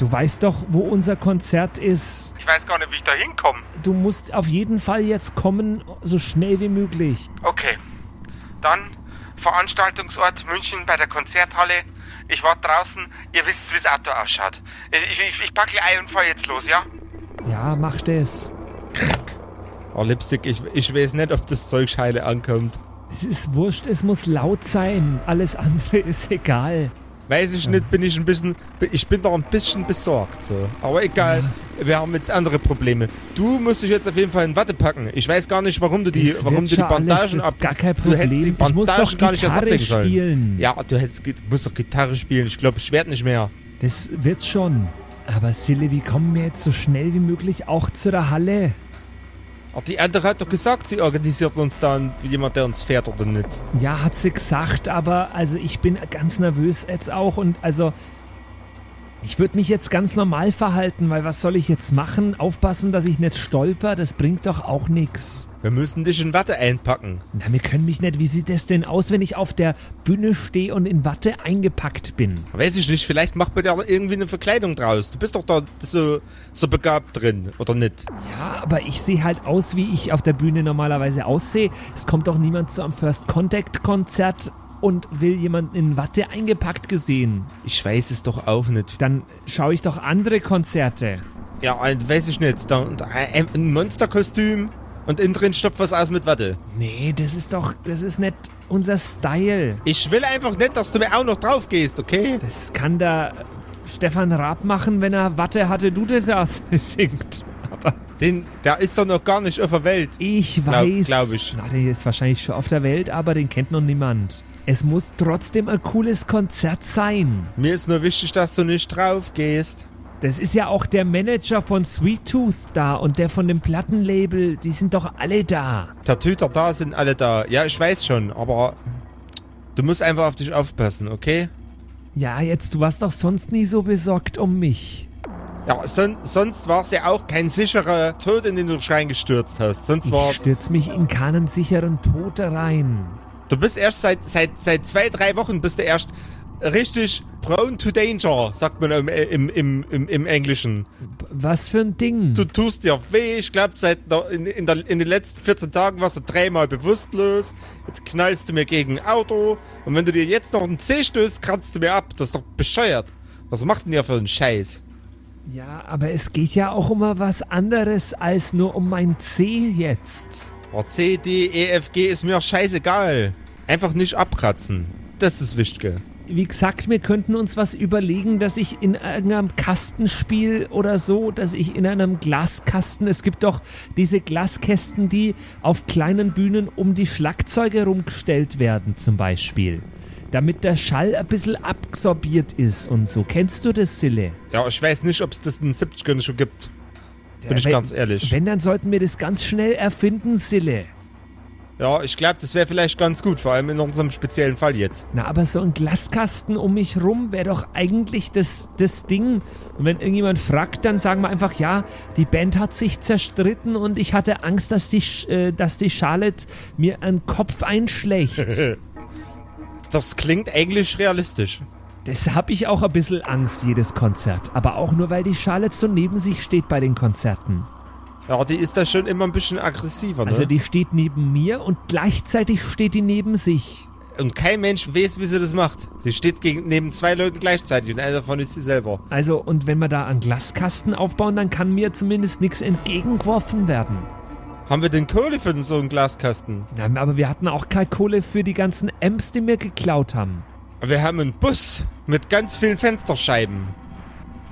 Du weißt doch, wo unser Konzert ist. Ich weiß gar nicht, wie ich da hinkomme. Du musst auf jeden Fall jetzt kommen, so schnell wie möglich. Okay. Dann Veranstaltungsort München bei der Konzerthalle. Ich warte draußen. Ihr wisst, wie das Auto ausschaut. Ich, ich, ich packe Ei und fahr jetzt los, ja? Ja, mach das. Oh, Lipstick, ich, ich weiß nicht, ob das Zeug scheile ankommt. Es ist wurscht, es muss laut sein. Alles andere [laughs] ist egal. Weiß ich nicht, bin ich ein bisschen. Ich bin doch ein bisschen besorgt. So. Aber egal, wir haben jetzt andere Probleme. Du musst dich jetzt auf jeden Fall in Watte packen. Ich weiß gar nicht, warum du die, Das warum du die Bandagen ab. gar kein Du hättest die Problem. Bandagen gar nicht erst ablegen sollen. Ja, du hättest, du musst doch Gitarre spielen. Ich glaube, ich werde nicht mehr. Das wird schon. Aber Silly, wie kommen wir jetzt so schnell wie möglich auch zu der Halle? Ach, die andere hat doch gesagt, sie organisiert uns dann jemand, der uns fährt oder nicht. Ja, hat sie gesagt, aber also ich bin ganz nervös jetzt auch und also ich würde mich jetzt ganz normal verhalten, weil was soll ich jetzt machen? Aufpassen, dass ich nicht stolper, das bringt doch auch nichts. Wir müssen dich in Watte einpacken. Na, wir können mich nicht. Wie sieht das denn aus, wenn ich auf der Bühne stehe und in Watte eingepackt bin? Weiß ich nicht, vielleicht macht man da irgendwie eine Verkleidung draus. Du bist doch da so, so begabt drin, oder nicht? Ja, aber ich sehe halt aus, wie ich auf der Bühne normalerweise aussehe. Es kommt doch niemand zu einem First Contact Konzert und will jemanden in Watte eingepackt gesehen. Ich weiß es doch auch nicht. Dann schaue ich doch andere Konzerte. Ja, weiß ich nicht. Da, ein Monsterkostüm und innen drin stopft was aus mit Watte. Nee, das ist doch, das ist nicht unser Style. Ich will einfach nicht, dass du mir auch noch drauf gehst, okay? Das kann der Stefan Raab machen, wenn er Watte hatte, du das [laughs] singt. Aber Den, der ist doch noch gar nicht auf der Welt. ich weiß. glaub ich. Na, der ist wahrscheinlich schon auf der Welt, aber den kennt noch niemand. Es muss trotzdem ein cooles Konzert sein. Mir ist nur wichtig, dass du nicht drauf gehst. Das ist ja auch der Manager von Sweet Tooth da und der von dem Plattenlabel. Die sind doch alle da. Der Tüter da sind alle da. Ja, ich weiß schon, aber du musst einfach auf dich aufpassen, okay? Ja, jetzt, du warst doch sonst nie so besorgt um mich. Ja, son sonst war es ja auch kein sicherer Tod, in den du dich reingestürzt hast. Sonst war Ich stürz mich in keinen sicheren Tod rein. Du bist erst seit, seit, seit zwei, drei Wochen bist du erst richtig prone to danger, sagt man im, im, im, im, im Englischen. Was für ein Ding. Du tust dir weh, ich glaube, seit der, in, in, der, in den letzten 14 Tagen warst du dreimal bewusstlos. Jetzt knallst du mir gegen ein Auto. Und wenn du dir jetzt noch einen Zeh stößt, kratzt du mir ab. Das ist doch bescheuert. Was macht denn ihr für einen Scheiß? Ja, aber es geht ja auch um was anderes als nur um mein C jetzt. Oh, C, D, E, F, G ist mir scheißegal. Einfach nicht abkratzen. Das ist das Wichtige. Wie gesagt, wir könnten uns was überlegen, dass ich in irgendeinem Kastenspiel oder so, dass ich in einem Glaskasten, es gibt doch diese Glaskästen, die auf kleinen Bühnen um die Schlagzeuge rumgestellt werden zum Beispiel. damit der Schall ein bisschen absorbiert ist und so. Kennst du das, Sille? Ja, ich weiß nicht, ob es das in den 70ern schon gibt. Bin ich wenn, ganz ehrlich. Wenn, dann sollten wir das ganz schnell erfinden, Sille. Ja, ich glaube, das wäre vielleicht ganz gut, vor allem in unserem speziellen Fall jetzt. Na, aber so ein Glaskasten um mich rum wäre doch eigentlich das, das Ding. Und wenn irgendjemand fragt, dann sagen wir einfach, ja, die Band hat sich zerstritten und ich hatte Angst, dass die, äh, dass die Charlotte mir einen Kopf einschlägt. [laughs] Das klingt eigentlich realistisch. das habe ich auch ein bisschen Angst, jedes Konzert. Aber auch nur, weil die Charlotte so neben sich steht bei den Konzerten. Ja, die ist da schon immer ein bisschen aggressiver, ne? Also die steht neben mir und gleichzeitig steht die neben sich. und kein Mensch weiß, wie sie das macht. Sie steht gegen, neben zwei Leuten gleichzeitig und einer davon ist sie selber. Also, und wenn wir da einen Glaskasten aufbauen, dann kann mir zumindest nichts entgegengeworfen werden. Haben wir denn Kohle für so einen Glaskasten? Na, aber wir hatten auch keine Kohle für die ganzen Amps, die wir geklaut haben. Wir haben einen Bus mit ganz vielen Fensterscheiben.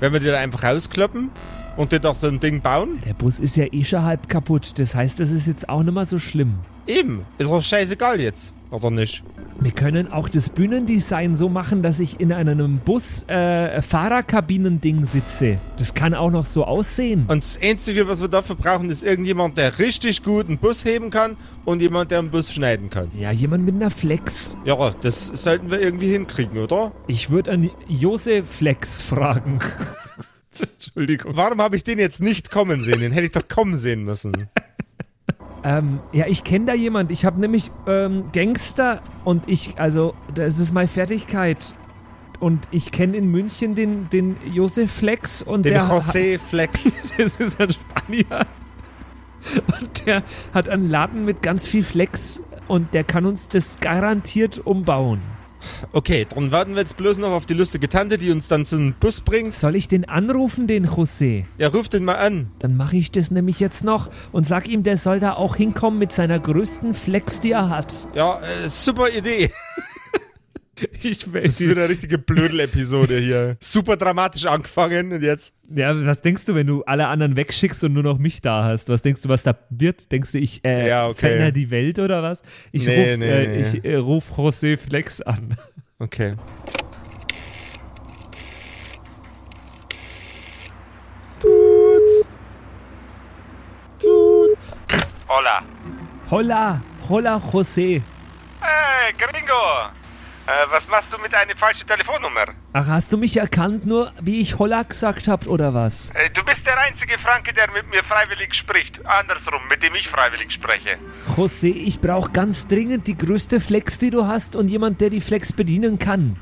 Wenn wir die da einfach rauskloppen und dir doch so ein Ding bauen? Der Bus ist ja eh schon halb kaputt. Das heißt, das ist jetzt auch nicht mehr so schlimm. Eben. Ist doch scheißegal jetzt. Oder nicht? Wir können auch das Bühnendesign so machen, dass ich in einem Bus äh, Fahrerkabinending sitze. Das kann auch noch so aussehen. Und das Einzige, was wir dafür brauchen, ist irgendjemand, der richtig gut einen Bus heben kann und jemand, der einen Bus schneiden kann. Ja, jemand mit einer Flex. Ja, das sollten wir irgendwie hinkriegen, oder? Ich würde an Josef Flex fragen. [laughs] [laughs] Entschuldigung. Warum habe ich den jetzt nicht kommen sehen? Den hätte ich doch kommen sehen müssen. [laughs] Ähm, ja, ich kenne da jemand. Ich habe nämlich ähm, Gangster und ich, also, das ist meine Fertigkeit. Und ich kenne in München den, den Josef Flex und Den der José Flex. [laughs] das ist ein Spanier. Und der hat einen Laden mit ganz viel Flex und der kann uns das garantiert umbauen. Okay, dann warten wir jetzt bloß noch auf die lustige Tante, die uns dann zum Bus bringt. Soll ich den anrufen, den José? Ja, ruft den mal an. Dann mache ich das nämlich jetzt noch und sag ihm, der soll da auch hinkommen mit seiner größten Flex, die er hat. Ja, äh, super Idee. [laughs] [laughs] Ich Das weiß ist wieder eine richtige Blödel-Episode hier. [laughs] Super dramatisch angefangen und jetzt. Ja, was denkst du, wenn du alle anderen wegschickst und nur noch mich da hast? Was denkst du, was da wird? Denkst du, ich äh, Ja, okay. verändere die Welt oder was? Ich Nee, ruf, nee, äh, nee. ich äh, ruf José Flex an. Okay. Tut. Tut. Hola. Holla, holla José. Hey, Gringo. Äh, was machst du mit einer falschen Telefonnummer? Ach, hast du mich erkannt, nur wie ich Holla gesagt hab oder was? Äh, du bist der einzige Franke, der mit mir freiwillig spricht. Andersrum, mit dem ich freiwillig spreche. José, ich brauche ganz dringend die größte Flex, die du hast und jemand, der die Flex bedienen kann.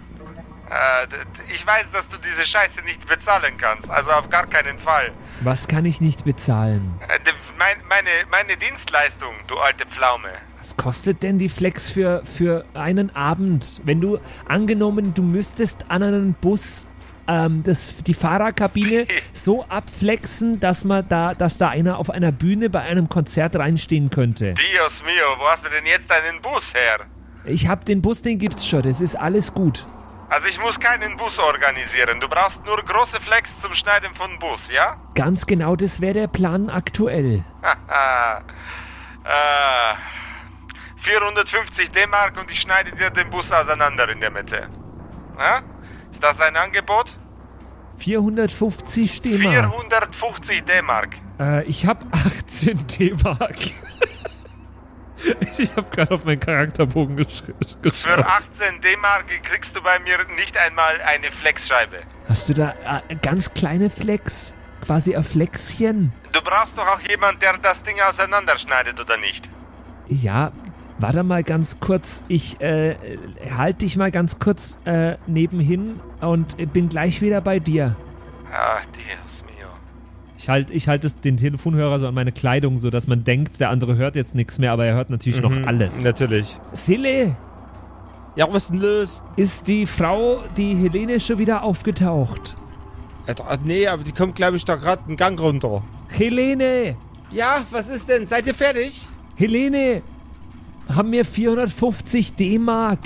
Äh, ich weiß, dass du diese Scheiße nicht bezahlen kannst. Also auf gar keinen Fall. Was kann ich nicht bezahlen? Äh, d- mein, meine, meine Dienstleistung, du alte Pflaume. Was kostet denn die Flex für, für einen Abend? Wenn du, angenommen, du müsstest an einen Bus ähm, das, die Fahrerkabine [laughs] so abflexen, dass man da, dass da einer auf einer Bühne bei einem Konzert reinstehen könnte. Dios mio, wo hast du denn jetzt deinen Bus her? Ich hab den Bus, den gibt's schon, das ist alles gut. Also ich muss keinen Bus organisieren. Du brauchst nur große Flex zum Schneiden von Bus, ja? Ganz genau, das wäre der Plan aktuell. Haha. [laughs] äh, 450 D-Mark und ich schneide dir den Bus auseinander in der Mitte. Ja? Ist das ein Angebot? 450 Stehmark. 450 D-Mark. Äh, ich hab 18 D-Mark. [laughs] ich hab gerade auf meinen Charakterbogen gesch Für geschaut. 18 D-Mark kriegst du bei mir nicht einmal eine Flexscheibe. Hast du da äh, ganz kleine Flex? Quasi ein Flexchen? Du brauchst doch auch jemand, der das Ding auseinanderschneidet, oder nicht? Ja, warte mal ganz kurz. Ich äh, halte dich mal ganz kurz äh, nebenhin und bin gleich wieder bei dir. Ah, Dios mio. Ich halte ich halt den Telefonhörer so an meine Kleidung, so dass man denkt, der andere hört jetzt nichts mehr, aber er hört natürlich noch alles. Natürlich. Sille, Ja, was ist denn los? ist die Frau, die Helene, schon wieder aufgetaucht? Äh, nee, aber die kommt, glaube ich, da gerade einen Gang runter. Helene! Ja, was ist denn? Seid ihr fertig? Helene! Haben wir 450 D-Mark,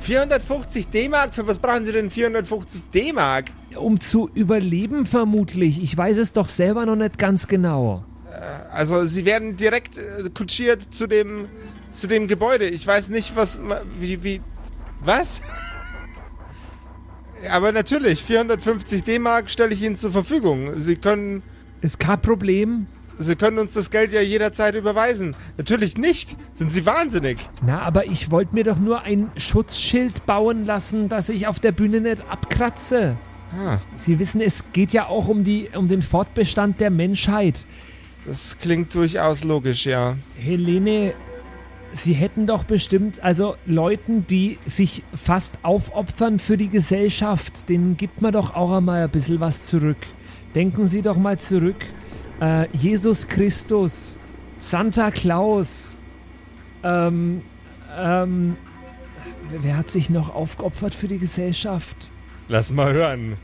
450 D-Mark? Für was brauchen Sie denn 450 D-Mark? um zu überleben vermutlich. Ich weiß es doch selber noch nicht ganz genau. Also, Sie werden direkt äh, kutschiert zu dem, zu dem Gebäude. Ich weiß nicht, was, wie, wie, Was? Aber natürlich, 450 D-Mark stelle ich Ihnen zur Verfügung. Sie können, Ist kein Problem. Sie können uns das Geld ja jederzeit überweisen. Natürlich nicht. Sind Sie wahnsinnig? Na, aber ich wollte mir doch nur ein Schutzschild bauen lassen, das ich auf der Bühne nicht abkratze. Ah, Sie wissen, es geht ja auch um, die, um den Fortbestand der Menschheit. das klingt durchaus logisch, ja. Helene, Sie hätten doch bestimmt, also Leuten, die sich fast aufopfern für die Gesellschaft, denen gibt man doch auch einmal ein bisschen was zurück. Denken Sie doch mal zurück. Äh, Jesus Christus, Santa Claus, ähm, ähm, wer- hat sich noch aufgeopfert für die Gesellschaft? Lass mal hören.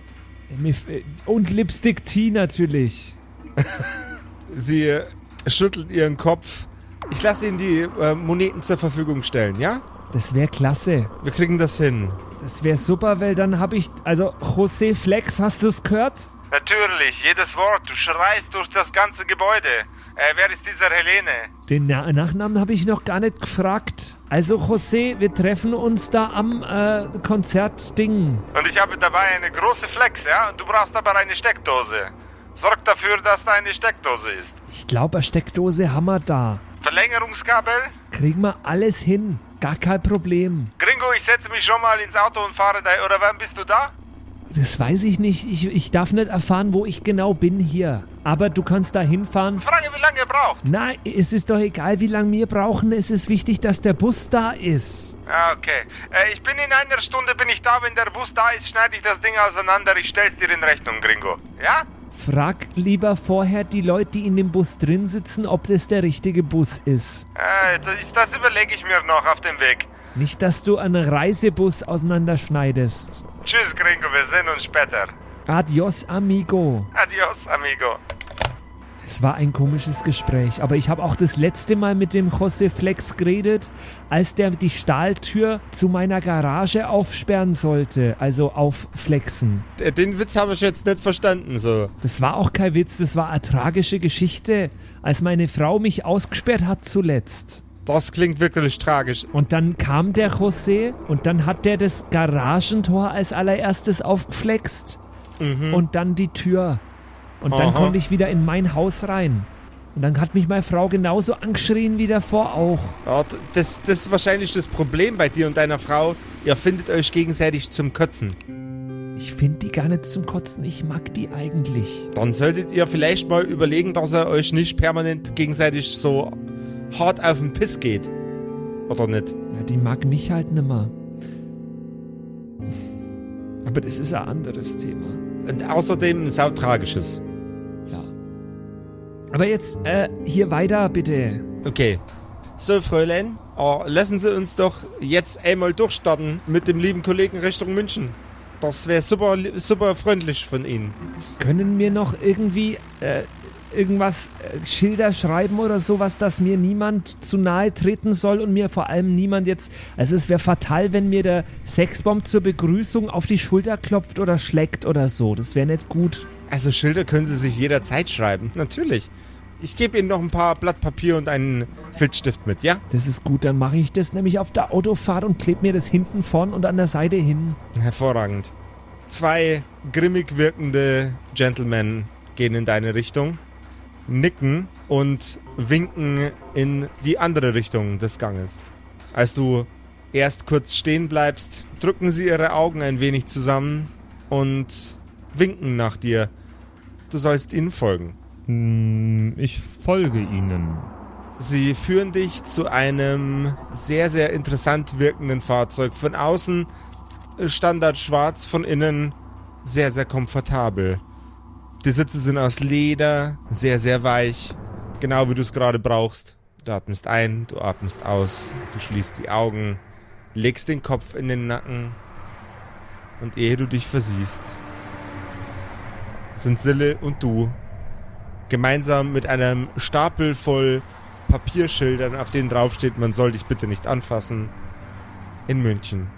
Und Lipstick Tea natürlich. [laughs] Sie schüttelt ihren Kopf. Ich lasse Ihnen die äh, Moneten zur Verfügung stellen, ja? Das wäre klasse. Wir kriegen das hin. Das wäre super, weil dann habe ich, also José Flex, hast du es gehört? Natürlich, jedes Wort. Du schreist durch das ganze Gebäude. Äh, wer ist dieser Helene? Den Na Nachnamen habe ich noch gar nicht gefragt. Also José, wir treffen uns da am äh, Konzertding. Und ich habe dabei eine große Flex, ja? Und du brauchst aber eine Steckdose. Sorg dafür, dass da eine Steckdose ist. Ich glaube, eine Steckdose haben wir da. Verlängerungskabel? Kriegen wir alles hin. Gar kein Problem. Gringo, ich setze mich schon mal ins Auto und fahre da. Oder wann bist du da? Das weiß ich nicht. Ich, ich darf nicht erfahren, wo ich genau bin hier. Aber du kannst da hinfahren. Frage, wie lange ihr braucht. Na, es ist doch egal, wie lange wir brauchen. Es ist wichtig, dass der Bus da ist. Ah, okay. Äh, ich bin in einer Stunde bin ich da. Wenn der Bus da ist, schneide ich das Ding auseinander. Ich stell's dir in Rechnung, Gringo. Ja? Frag lieber vorher die Leute, die in dem Bus drin sitzen, ob das der richtige Bus ist. Äh, das, das überlege ich mir noch auf dem Weg. Nicht, dass du einen Reisebus auseinanderschneidest. Tschüss, Gringo. Wir sehen uns später. Adios, amigo. Adios, amigo. Es war ein komisches Gespräch, aber ich habe auch das letzte Mal mit dem José Flex geredet, als der die Stahltür zu meiner Garage aufsperren sollte, also aufflexen. Den Witz habe ich jetzt nicht verstanden, so. Das war auch kein Witz, das war eine tragische Geschichte, als meine Frau mich ausgesperrt hat zuletzt. Das klingt wirklich tragisch. Und dann kam der José und dann hat der das Garagentor als allererstes aufflext und dann die Tür. Und dann Mhm. Aha. konnte ich wieder in mein Haus rein. Und dann hat mich meine Frau genauso angeschrien wie davor auch. Ja, das, das ist wahrscheinlich das Problem bei dir und deiner Frau. Ihr findet euch gegenseitig zum Kötzen. Ich finde die gar nicht zum Kotzen, ich mag die eigentlich. Dann solltet ihr vielleicht mal überlegen, dass er euch nicht permanent gegenseitig so hart auf den Piss geht. Oder nicht? Ja, die mag mich halt nimmer. Aber das ist ein anderes Thema. Und außerdem ein sautragisches. Ja. Aber jetzt, äh, hier weiter bitte. Okay. So, Fräulein, äh, lassen Sie uns doch jetzt einmal durchstarten mit dem lieben Kollegen Richtung München. Das wäre super, super freundlich von Ihnen. Können wir noch irgendwie äh, irgendwas, äh, Schilder schreiben oder sowas, dass mir niemand zu nahe treten soll und mir vor allem niemand jetzt. Also es wäre fatal, wenn mir der Sexbomb zur Begrüßung auf die Schulter klopft oder schlägt oder so. Das wäre nicht gut. Also Schilder können Sie sich jederzeit schreiben. Natürlich. Ich gebe Ihnen noch ein paar Blatt Papier und einen Filzstift mit, ja? Das ist gut, dann mache ich das nämlich auf der Autofahrt und klebe mir das hinten vorn und an der Seite hin. Hervorragend. Zwei grimmig wirkende Gentlemen gehen in deine Richtung, nicken und winken in die andere Richtung des Ganges. Als du erst kurz stehen bleibst, drücken sie ihre Augen ein wenig zusammen und winken nach dir. Du sollst ihnen folgen. Hm, Ich folge Ihnen. Sie führen dich zu einem sehr, sehr interessant wirkenden Fahrzeug. Von außen Standard schwarz, von innen sehr, sehr komfortabel. Die Sitze sind aus Leder, sehr, sehr weich. Genau wie du es gerade brauchst. Du atmest ein, du atmest aus, du schließt die Augen, legst den Kopf in den Nacken und ehe du dich versiehst, sind Sille und du gemeinsam mit einem Stapel voll Papierschildern, auf denen draufsteht, man soll dich bitte nicht anfassen, in München.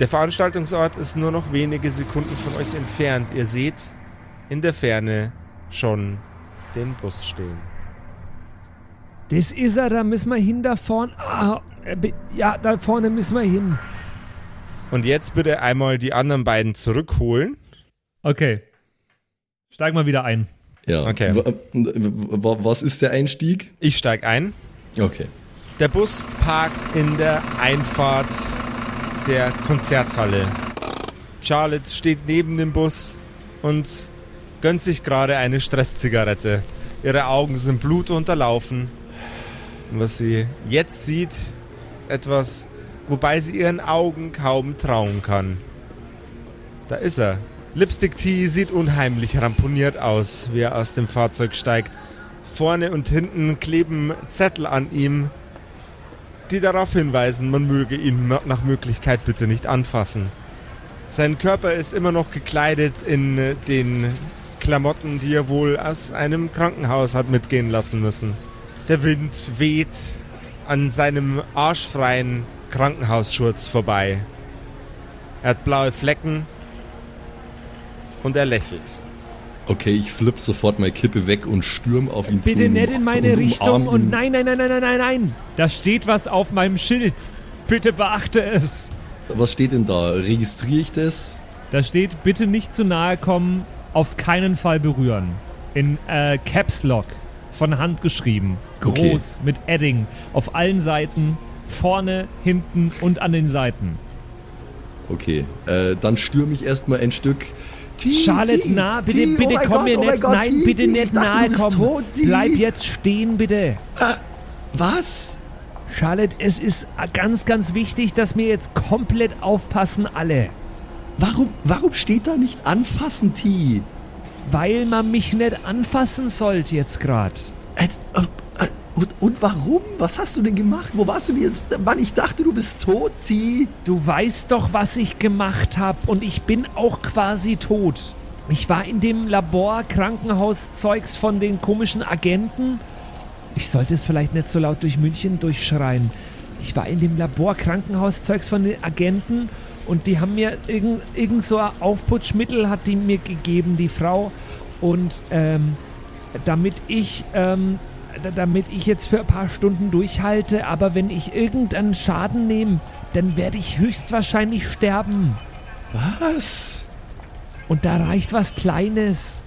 Der Veranstaltungsort ist nur noch wenige Sekunden von euch entfernt. Ihr seht in der Ferne schon den Bus stehen. Das ist er, da müssen wir hin da vorne. Ah, äh, ja, da vorne müssen wir hin. Und jetzt bitte einmal die anderen beiden zurückholen. Okay. Steig mal wieder ein. Ja. Okay. Wa- wa- Was ist der Einstieg? Ich steig ein. Okay. Der Bus parkt in der Einfahrt der Konzerthalle. Charlotte steht neben dem Bus und gönnt sich gerade eine Stresszigarette. Ihre Augen sind blutunterlaufen. Und was sie jetzt sieht, ist etwas, wobei sie ihren Augen kaum trauen kann. Da ist er. Lipstick T sieht unheimlich ramponiert aus, wie er aus dem Fahrzeug steigt. Vorne und hinten kleben Zettel an ihm, die darauf hinweisen, man möge ihn nach Möglichkeit bitte nicht anfassen. Sein Körper ist immer noch gekleidet in den Klamotten, die er wohl aus einem Krankenhaus hat mitgehen lassen müssen. Der Wind weht an seinem arschfreien Krankenhausschurz vorbei. Er hat blaue Flecken und er lächelt. Okay, ich flipp sofort meine Kippe weg und stürm auf ihn zu. Bitte nicht in meine und Richtung und nein, nein, nein, nein, nein, nein, nein. Da steht was auf meinem Schild. Bitte beachte es. Was steht denn da? Registriere ich das? Da steht, bitte nicht zu nahe kommen, auf keinen Fall berühren. In äh, Caps Lock, von Hand geschrieben, groß, Okay. mit Edding, auf allen Seiten, vorne, hinten und an den Seiten. Okay, äh, dann stürme ich erstmal ein Stück. T, Charlotte, T, na, bitte, T, bitte oh komm Gott, mir oh nicht, Gott, nein, bitte nicht nahe kommen. tot. Bleib jetzt stehen, bitte. Was? Charlotte, es ist ganz, ganz wichtig, dass wir jetzt komplett aufpassen, alle. Warum, warum steht da nicht anfassen, T? Weil man mich nicht anfassen sollte jetzt gerade. Äh, äh, äh, und, und warum? Was hast du denn gemacht? Wo warst du denn jetzt? Mann, ich dachte, du bist tot, T. Du weißt doch, was ich gemacht habe und ich bin auch quasi tot. Ich war in dem Labor Krankenhauszeugs von den komischen Agenten. Ich sollte es vielleicht nicht so laut durch München durchschreien. Ich war in dem Labor Krankenhauszeugs von den Agenten und die haben mir irgend, irgend so ein Aufputschmittel hat die mir gegeben, die Frau. Und ähm, damit ich, ähm, damit ich jetzt für ein paar Stunden durchhalte, aber wenn ich irgendeinen Schaden nehme, dann werde ich höchstwahrscheinlich sterben. Was? Und da reicht was Kleines.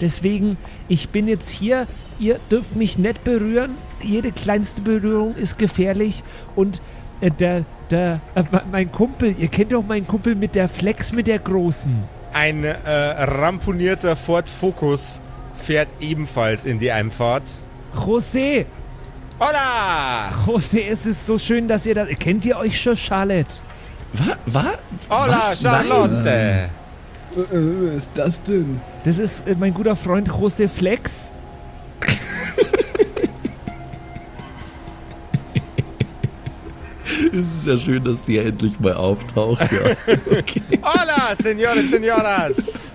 Deswegen, ich bin jetzt hier, ihr dürft mich nicht berühren. Jede kleinste Berührung ist gefährlich. Und äh, der, der, äh, me- mein Kumpel, ihr kennt doch meinen Kumpel mit der Flex, mit der großen. Ein äh, ramponierter Ford Focus fährt ebenfalls in die Einfahrt. José, Hola! José, es ist so schön, dass ihr das. Kennt ihr euch schon, Charlotte? Was? Was? Hola, Was? Charlotte! Äh, wer ist das denn? Das ist äh, mein guter Freund José Flex. [laughs] Es ist ja schön, dass der endlich mal auftaucht. Ja. [laughs] Okay. Hola, Senores, Senoras!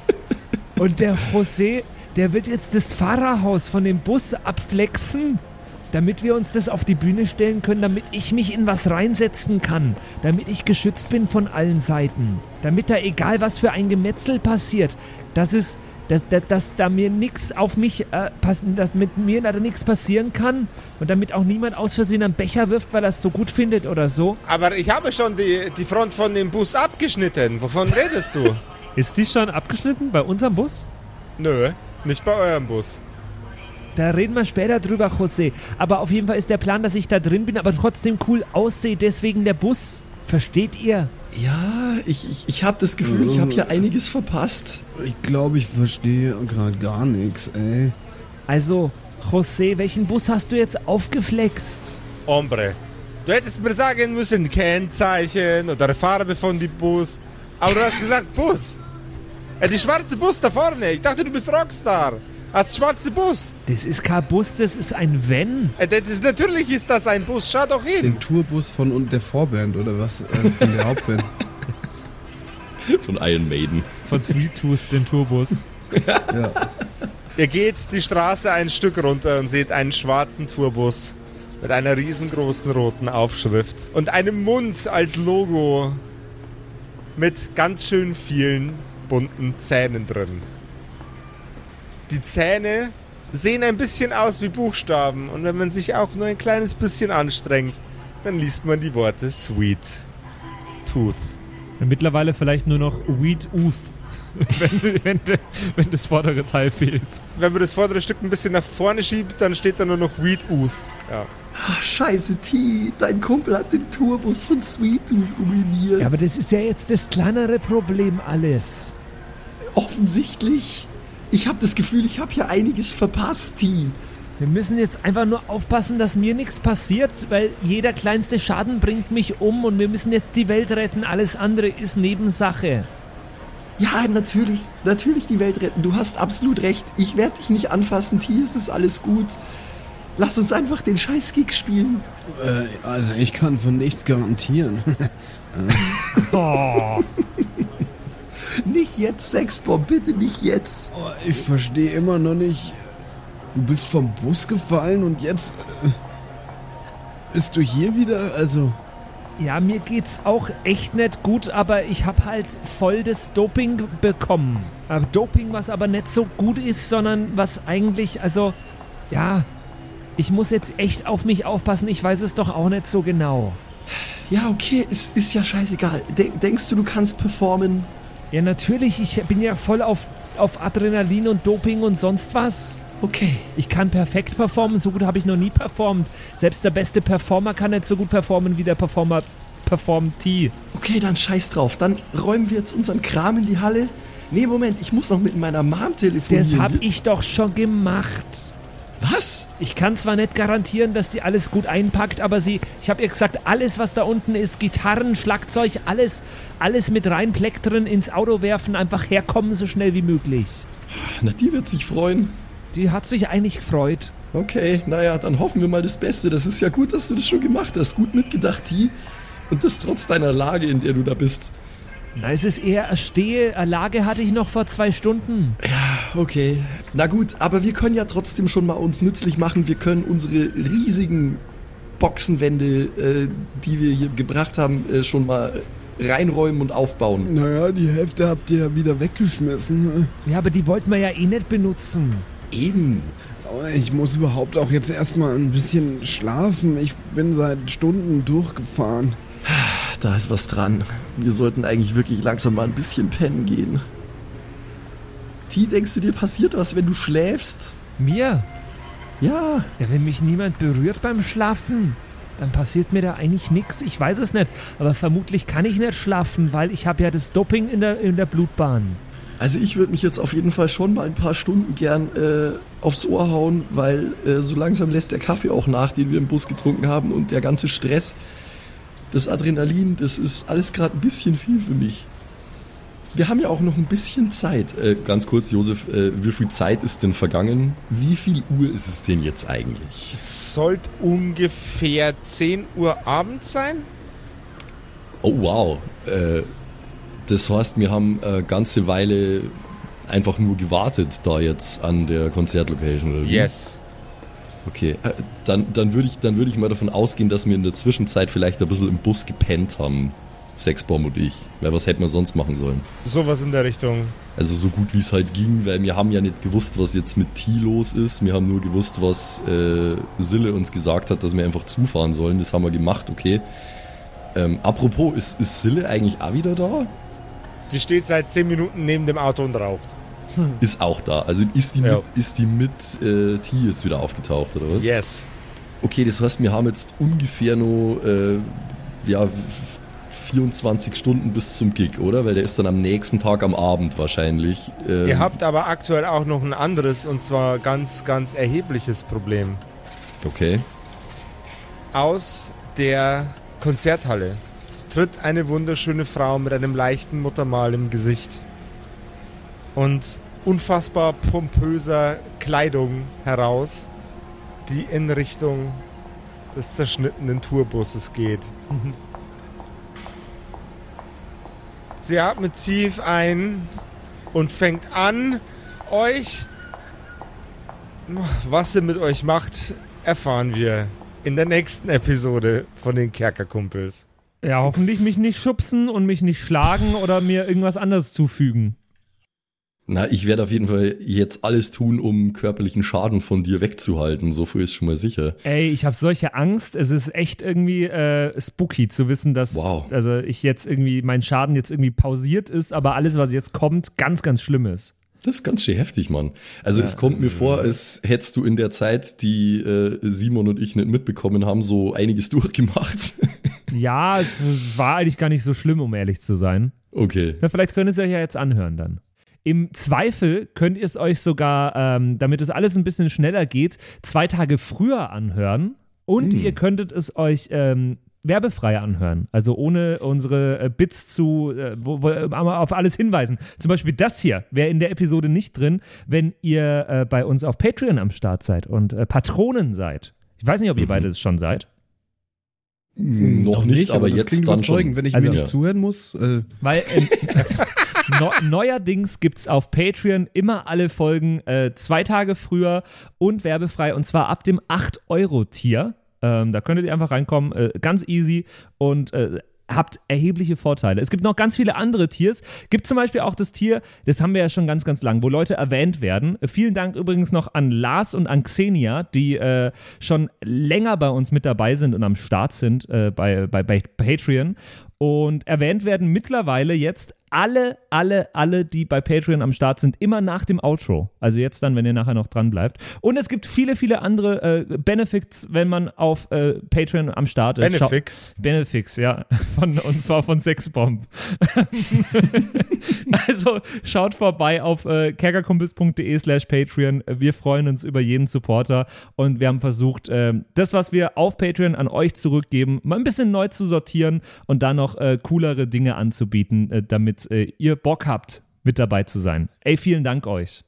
Und der José, der wird jetzt das Fahrerhaus von dem Bus abflexen, damit wir uns das auf die Bühne stellen können, damit ich mich in was reinsetzen kann, damit ich geschützt bin von allen Seiten, damit da egal was für ein Gemetzel passiert, dass es, dass, dass, dass da mir nichts auf mich äh, passen, dass mit mir da nichts passieren kann und damit auch niemand aus Versehen einen Becher wirft, weil er es so gut findet oder so. Aber ich habe schon die, die Front von dem Bus abgeschnitten. Wovon [laughs] redest du? Ist die schon abgeschnitten bei unserem Bus? Nö, nicht bei eurem Bus. Da reden wir später drüber, José. Aber auf jeden Fall ist der Plan, dass ich da drin bin, aber trotzdem cool aussehe, deswegen der Bus. Versteht ihr? Ja, ich, ich, ich habe das Gefühl, ich habe hier einiges verpasst. Ich glaube, ich verstehe gerade gar nichts, ey. Also, José, welchen Bus hast du jetzt aufgeflext? Hombre, du hättest mir sagen müssen, Kennzeichen oder Farbe von dem Bus. Aber du hast gesagt Bus. Ja, die schwarze Bus da vorne. Ich dachte, du bist Rockstar. Hast schwarze Bus. Das ist kein Bus, das ist ein Wenn. Äh, Das ist, natürlich ist das ein Bus. Schau doch hin. Den Tourbus von und der Vorband oder was? Äh, von der Hauptband. [laughs] Von Iron Maiden. Von Sweet Tooth, den Tourbus. Ja. Ihr geht die Straße ein Stück runter und seht einen schwarzen Tourbus mit einer riesengroßen roten Aufschrift und einem Mund als Logo mit ganz schön vielen bunten Zähnen drin. Die Zähne sehen ein bisschen aus wie Buchstaben und wenn man sich auch nur ein kleines bisschen anstrengt, dann liest man die Worte Sweet Tooth. Mittlerweile vielleicht nur noch Weed Ooth, [laughs] wenn, wenn, wenn das vordere Teil fehlt. Wenn man das vordere Stück ein bisschen nach vorne schiebt, dann steht da nur noch Weed Ooth. Ja. Ach, scheiße, T, dein Kumpel hat den Tourbus von Sweet Tooth ruiniert. Ja, aber das ist ja jetzt das kleinere Problem alles. Offensichtlich. Ich habe das Gefühl, ich habe hier einiges verpasst, T. Wir müssen jetzt einfach nur aufpassen, dass mir nichts passiert, weil jeder kleinste Schaden bringt mich um und wir müssen jetzt die Welt retten. Alles andere ist Nebensache. Ja, natürlich, natürlich die Welt retten. Du hast absolut recht. Ich werde dich nicht anfassen, T, es ist alles gut. Lass uns einfach den Scheiß-Gig spielen. Äh, also ich kann von nichts garantieren. [laughs] [laughs] Oh. Nicht jetzt, Sexbomb, bitte nicht jetzt. Oh, ich verstehe immer noch nicht. Du bist vom Bus gefallen und jetzt äh, bist du hier wieder? Also, Ja, mir geht's auch echt nicht gut, aber ich habe halt voll das Doping bekommen. Aber Doping, was aber nicht so gut ist, sondern was eigentlich, also, ja, ich muss jetzt echt auf mich aufpassen. Ich weiß es doch auch nicht so genau. Ja, okay, es ist ja scheißegal. Denk, denkst du, du kannst performen? Ja, natürlich, ich bin ja voll auf, auf Adrenalin und Doping und sonst was. Okay. Ich kann perfekt performen, so gut habe ich noch nie performt. Selbst der beste Performer kann nicht so gut performen wie der Performer performt T. Okay, dann scheiß drauf. Dann räumen wir jetzt unseren Kram in die Halle. Nee, Moment, ich muss noch mit meiner Mom telefonieren. Das habe ich doch schon gemacht. Was? Ich kann zwar nicht garantieren, dass die alles gut einpackt, aber sie, ich habe ihr gesagt, alles was da unten ist, Gitarren, Schlagzeug, alles, alles mit rein Plektren ins Auto werfen, einfach herkommen so schnell wie möglich. Na, die wird sich freuen. Die hat sich eigentlich gefreut. Okay, naja, dann hoffen wir mal das Beste. Das ist ja gut, dass du das schon gemacht hast. Gut mitgedacht, T. Und das trotz deiner Lage, in der du da bist. Na, es ist eher eine Stehe, eine Lage hatte ich noch vor zwei Stunden. Okay. Na gut, aber wir können ja trotzdem schon mal uns nützlich machen. Wir können unsere riesigen Boxenwände, äh, die wir hier gebracht haben, äh, schon mal reinräumen und aufbauen. naja, die Hälfte habt ihr ja wieder weggeschmissen. Ja, aber die wollten wir ja eh nicht benutzen. Eben. Ich muss überhaupt auch jetzt erstmal ein bisschen schlafen. Ich bin seit Stunden durchgefahren. Da ist was dran. Wir sollten eigentlich wirklich langsam mal ein bisschen pennen gehen. T, denkst du dir passiert was, wenn du schläfst? Mir? Ja, Ja, wenn mich niemand berührt beim Schlafen, dann passiert mir da eigentlich nichts. Ich weiß es nicht, aber vermutlich kann ich nicht schlafen, weil ich habe ja das Doping in der, in der Blutbahn. also ich würde mich jetzt auf jeden Fall schon mal ein paar Stunden gern äh, aufs Ohr hauen, weil äh, so langsam lässt der Kaffee auch nach, den wir im Bus getrunken haben und der ganze Stress, das Adrenalin, das ist alles gerade ein bisschen viel für mich. Wir haben ja auch noch ein bisschen Zeit. Äh, ganz kurz, Josef, äh, wie viel Zeit ist denn vergangen? Wie viel Uhr ist es denn jetzt eigentlich? Sollte ungefähr 10 Uhr abends sein. Oh wow. Äh, das heißt, wir haben eine ganze Weile einfach nur gewartet da jetzt an der Konzertlocation, oder wie? Yes. Okay, äh, dann, dann würde ich, dann würd ich mal davon ausgehen, dass wir in der Zwischenzeit vielleicht ein bisschen im Bus gepennt haben. Sexbomb und ich. Weil was hätten wir sonst machen sollen? Sowas in der Richtung. Also so gut wie es halt ging, weil wir haben ja nicht gewusst, was jetzt mit T los ist. Wir haben nur gewusst, was äh, Sille uns gesagt hat, dass wir einfach zufahren sollen. Das haben wir gemacht, okay. Ähm, apropos, ist, ist Sille eigentlich auch wieder da? Die steht seit 10 Minuten neben dem Auto und raucht. Ist auch da. Also ist die Ja. mit, ist die mit äh, T jetzt wieder aufgetaucht, oder was? Yes. Okay, das heißt, wir haben jetzt ungefähr nur äh, ja, 24 Stunden bis zum Gig, oder? Weil der ist dann am nächsten Tag am Abend wahrscheinlich. Ähm, Ihr habt aber aktuell auch noch ein anderes und zwar ganz, ganz erhebliches Problem. Okay. Aus der Konzerthalle tritt eine wunderschöne Frau mit einem leichten Muttermal im Gesicht und unfassbar pompöser Kleidung heraus, die in Richtung des zerschnittenen Tourbusses geht. Sie atmet tief ein und fängt an, euch. Was sie mit euch macht, erfahren wir in der nächsten Episode von den Kerkerkumpels. Ja, hoffentlich mich nicht schubsen und mich nicht schlagen oder mir irgendwas anderes zufügen. Na, ich werde auf jeden Fall jetzt alles tun, um körperlichen Schaden von dir wegzuhalten. So viel ist schon mal sicher. Ey, ich habe solche Angst. Es ist echt irgendwie äh, spooky zu wissen, dass Wow. also ich jetzt irgendwie mein Schaden jetzt irgendwie pausiert ist, aber alles, was jetzt kommt, ganz, ganz schlimm ist. Das ist ganz schön heftig, Mann. Also es kommt mir vor, als hättest du in der Zeit, die äh, Simon und ich nicht mitbekommen haben, so einiges [laughs] durchgemacht. Ja, es war eigentlich gar nicht so schlimm, um ehrlich zu sein. okay. Ja, vielleicht könnt ihr es euch ja jetzt anhören dann. Im Zweifel könnt ihr es euch sogar, ähm, damit es alles ein bisschen schneller geht, zwei Tage früher anhören. Und ihr könntet es euch ähm, werbefrei anhören. Also ohne unsere äh, Bits zu, äh, wo, wo, äh, aber auf alles hinweisen. Zum Beispiel das hier wäre in der Episode nicht drin, wenn ihr äh, bei uns auf Patreon am Start seid und äh, Patronen seid. Ich weiß nicht, ob ihr beide es schon seid. Hm, noch, nicht, aber, das jetzt klingt dann überzeugend, schon. wenn ich Also- mir nicht Ja. zuhören muss. Äh, Weil [laughs] neu, neuerdings gibt es auf Patreon immer alle Folgen äh, zwei Tage früher und werbefrei und zwar ab dem 8-Euro-Tier. Ähm, da könntet ihr einfach reinkommen, äh, ganz easy und äh, habt erhebliche Vorteile. Es gibt noch ganz viele andere Tiers. Gibt zum Beispiel auch das Tier, das haben wir ja schon ganz, ganz lang, wo Leute erwähnt werden. Äh, vielen Dank übrigens noch an Lars und an Xenia, die äh, schon länger bei uns mit dabei sind und am Start sind äh, bei, bei, bei Patreon. Und erwähnt werden mittlerweile jetzt alle, alle, alle, die bei Patreon am Start sind, immer nach dem Outro. Also jetzt dann, wenn ihr nachher noch dran bleibt. Und es gibt viele, viele andere äh, Benefits, wenn man auf äh, Patreon am Start ist. Schau- Benefix. Benefix, ja. [laughs] Von, und zwar von Sexbomb. [laughs] also schaut vorbei auf äh, kerkerkumpels.de slash Patreon. Wir freuen uns über jeden Supporter und wir haben versucht, ähm, das, was wir auf Patreon an euch zurückgeben, mal ein bisschen neu zu sortieren und dann noch äh, coolere Dinge anzubieten, äh, äh, ihr Bock habt, mit dabei zu sein. Ey, vielen Dank euch.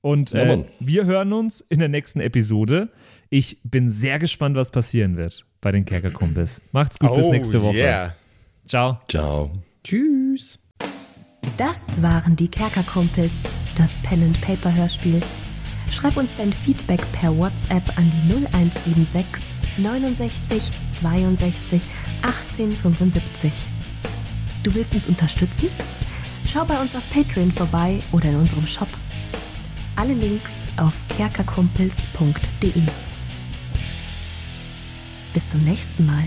Und Ja, äh, Mann. wir hören uns in der nächsten Episode. Ich bin sehr gespannt, was passieren wird bei den Kerkerkumpels. Macht's gut, bis nächste Woche. Oh, Yeah. Ciao. Ciao. tschüss. Das waren die Kerkerkumpels, das Pen and Paper Hörspiel. Schreib uns dein Feedback per WhatsApp an die 0176 69 62 18 75. Du willst uns unterstützen? Schau bei uns auf Patreon vorbei oder in unserem Shop. Alle Links auf kerkerkumpels.de. Bis zum nächsten Mal.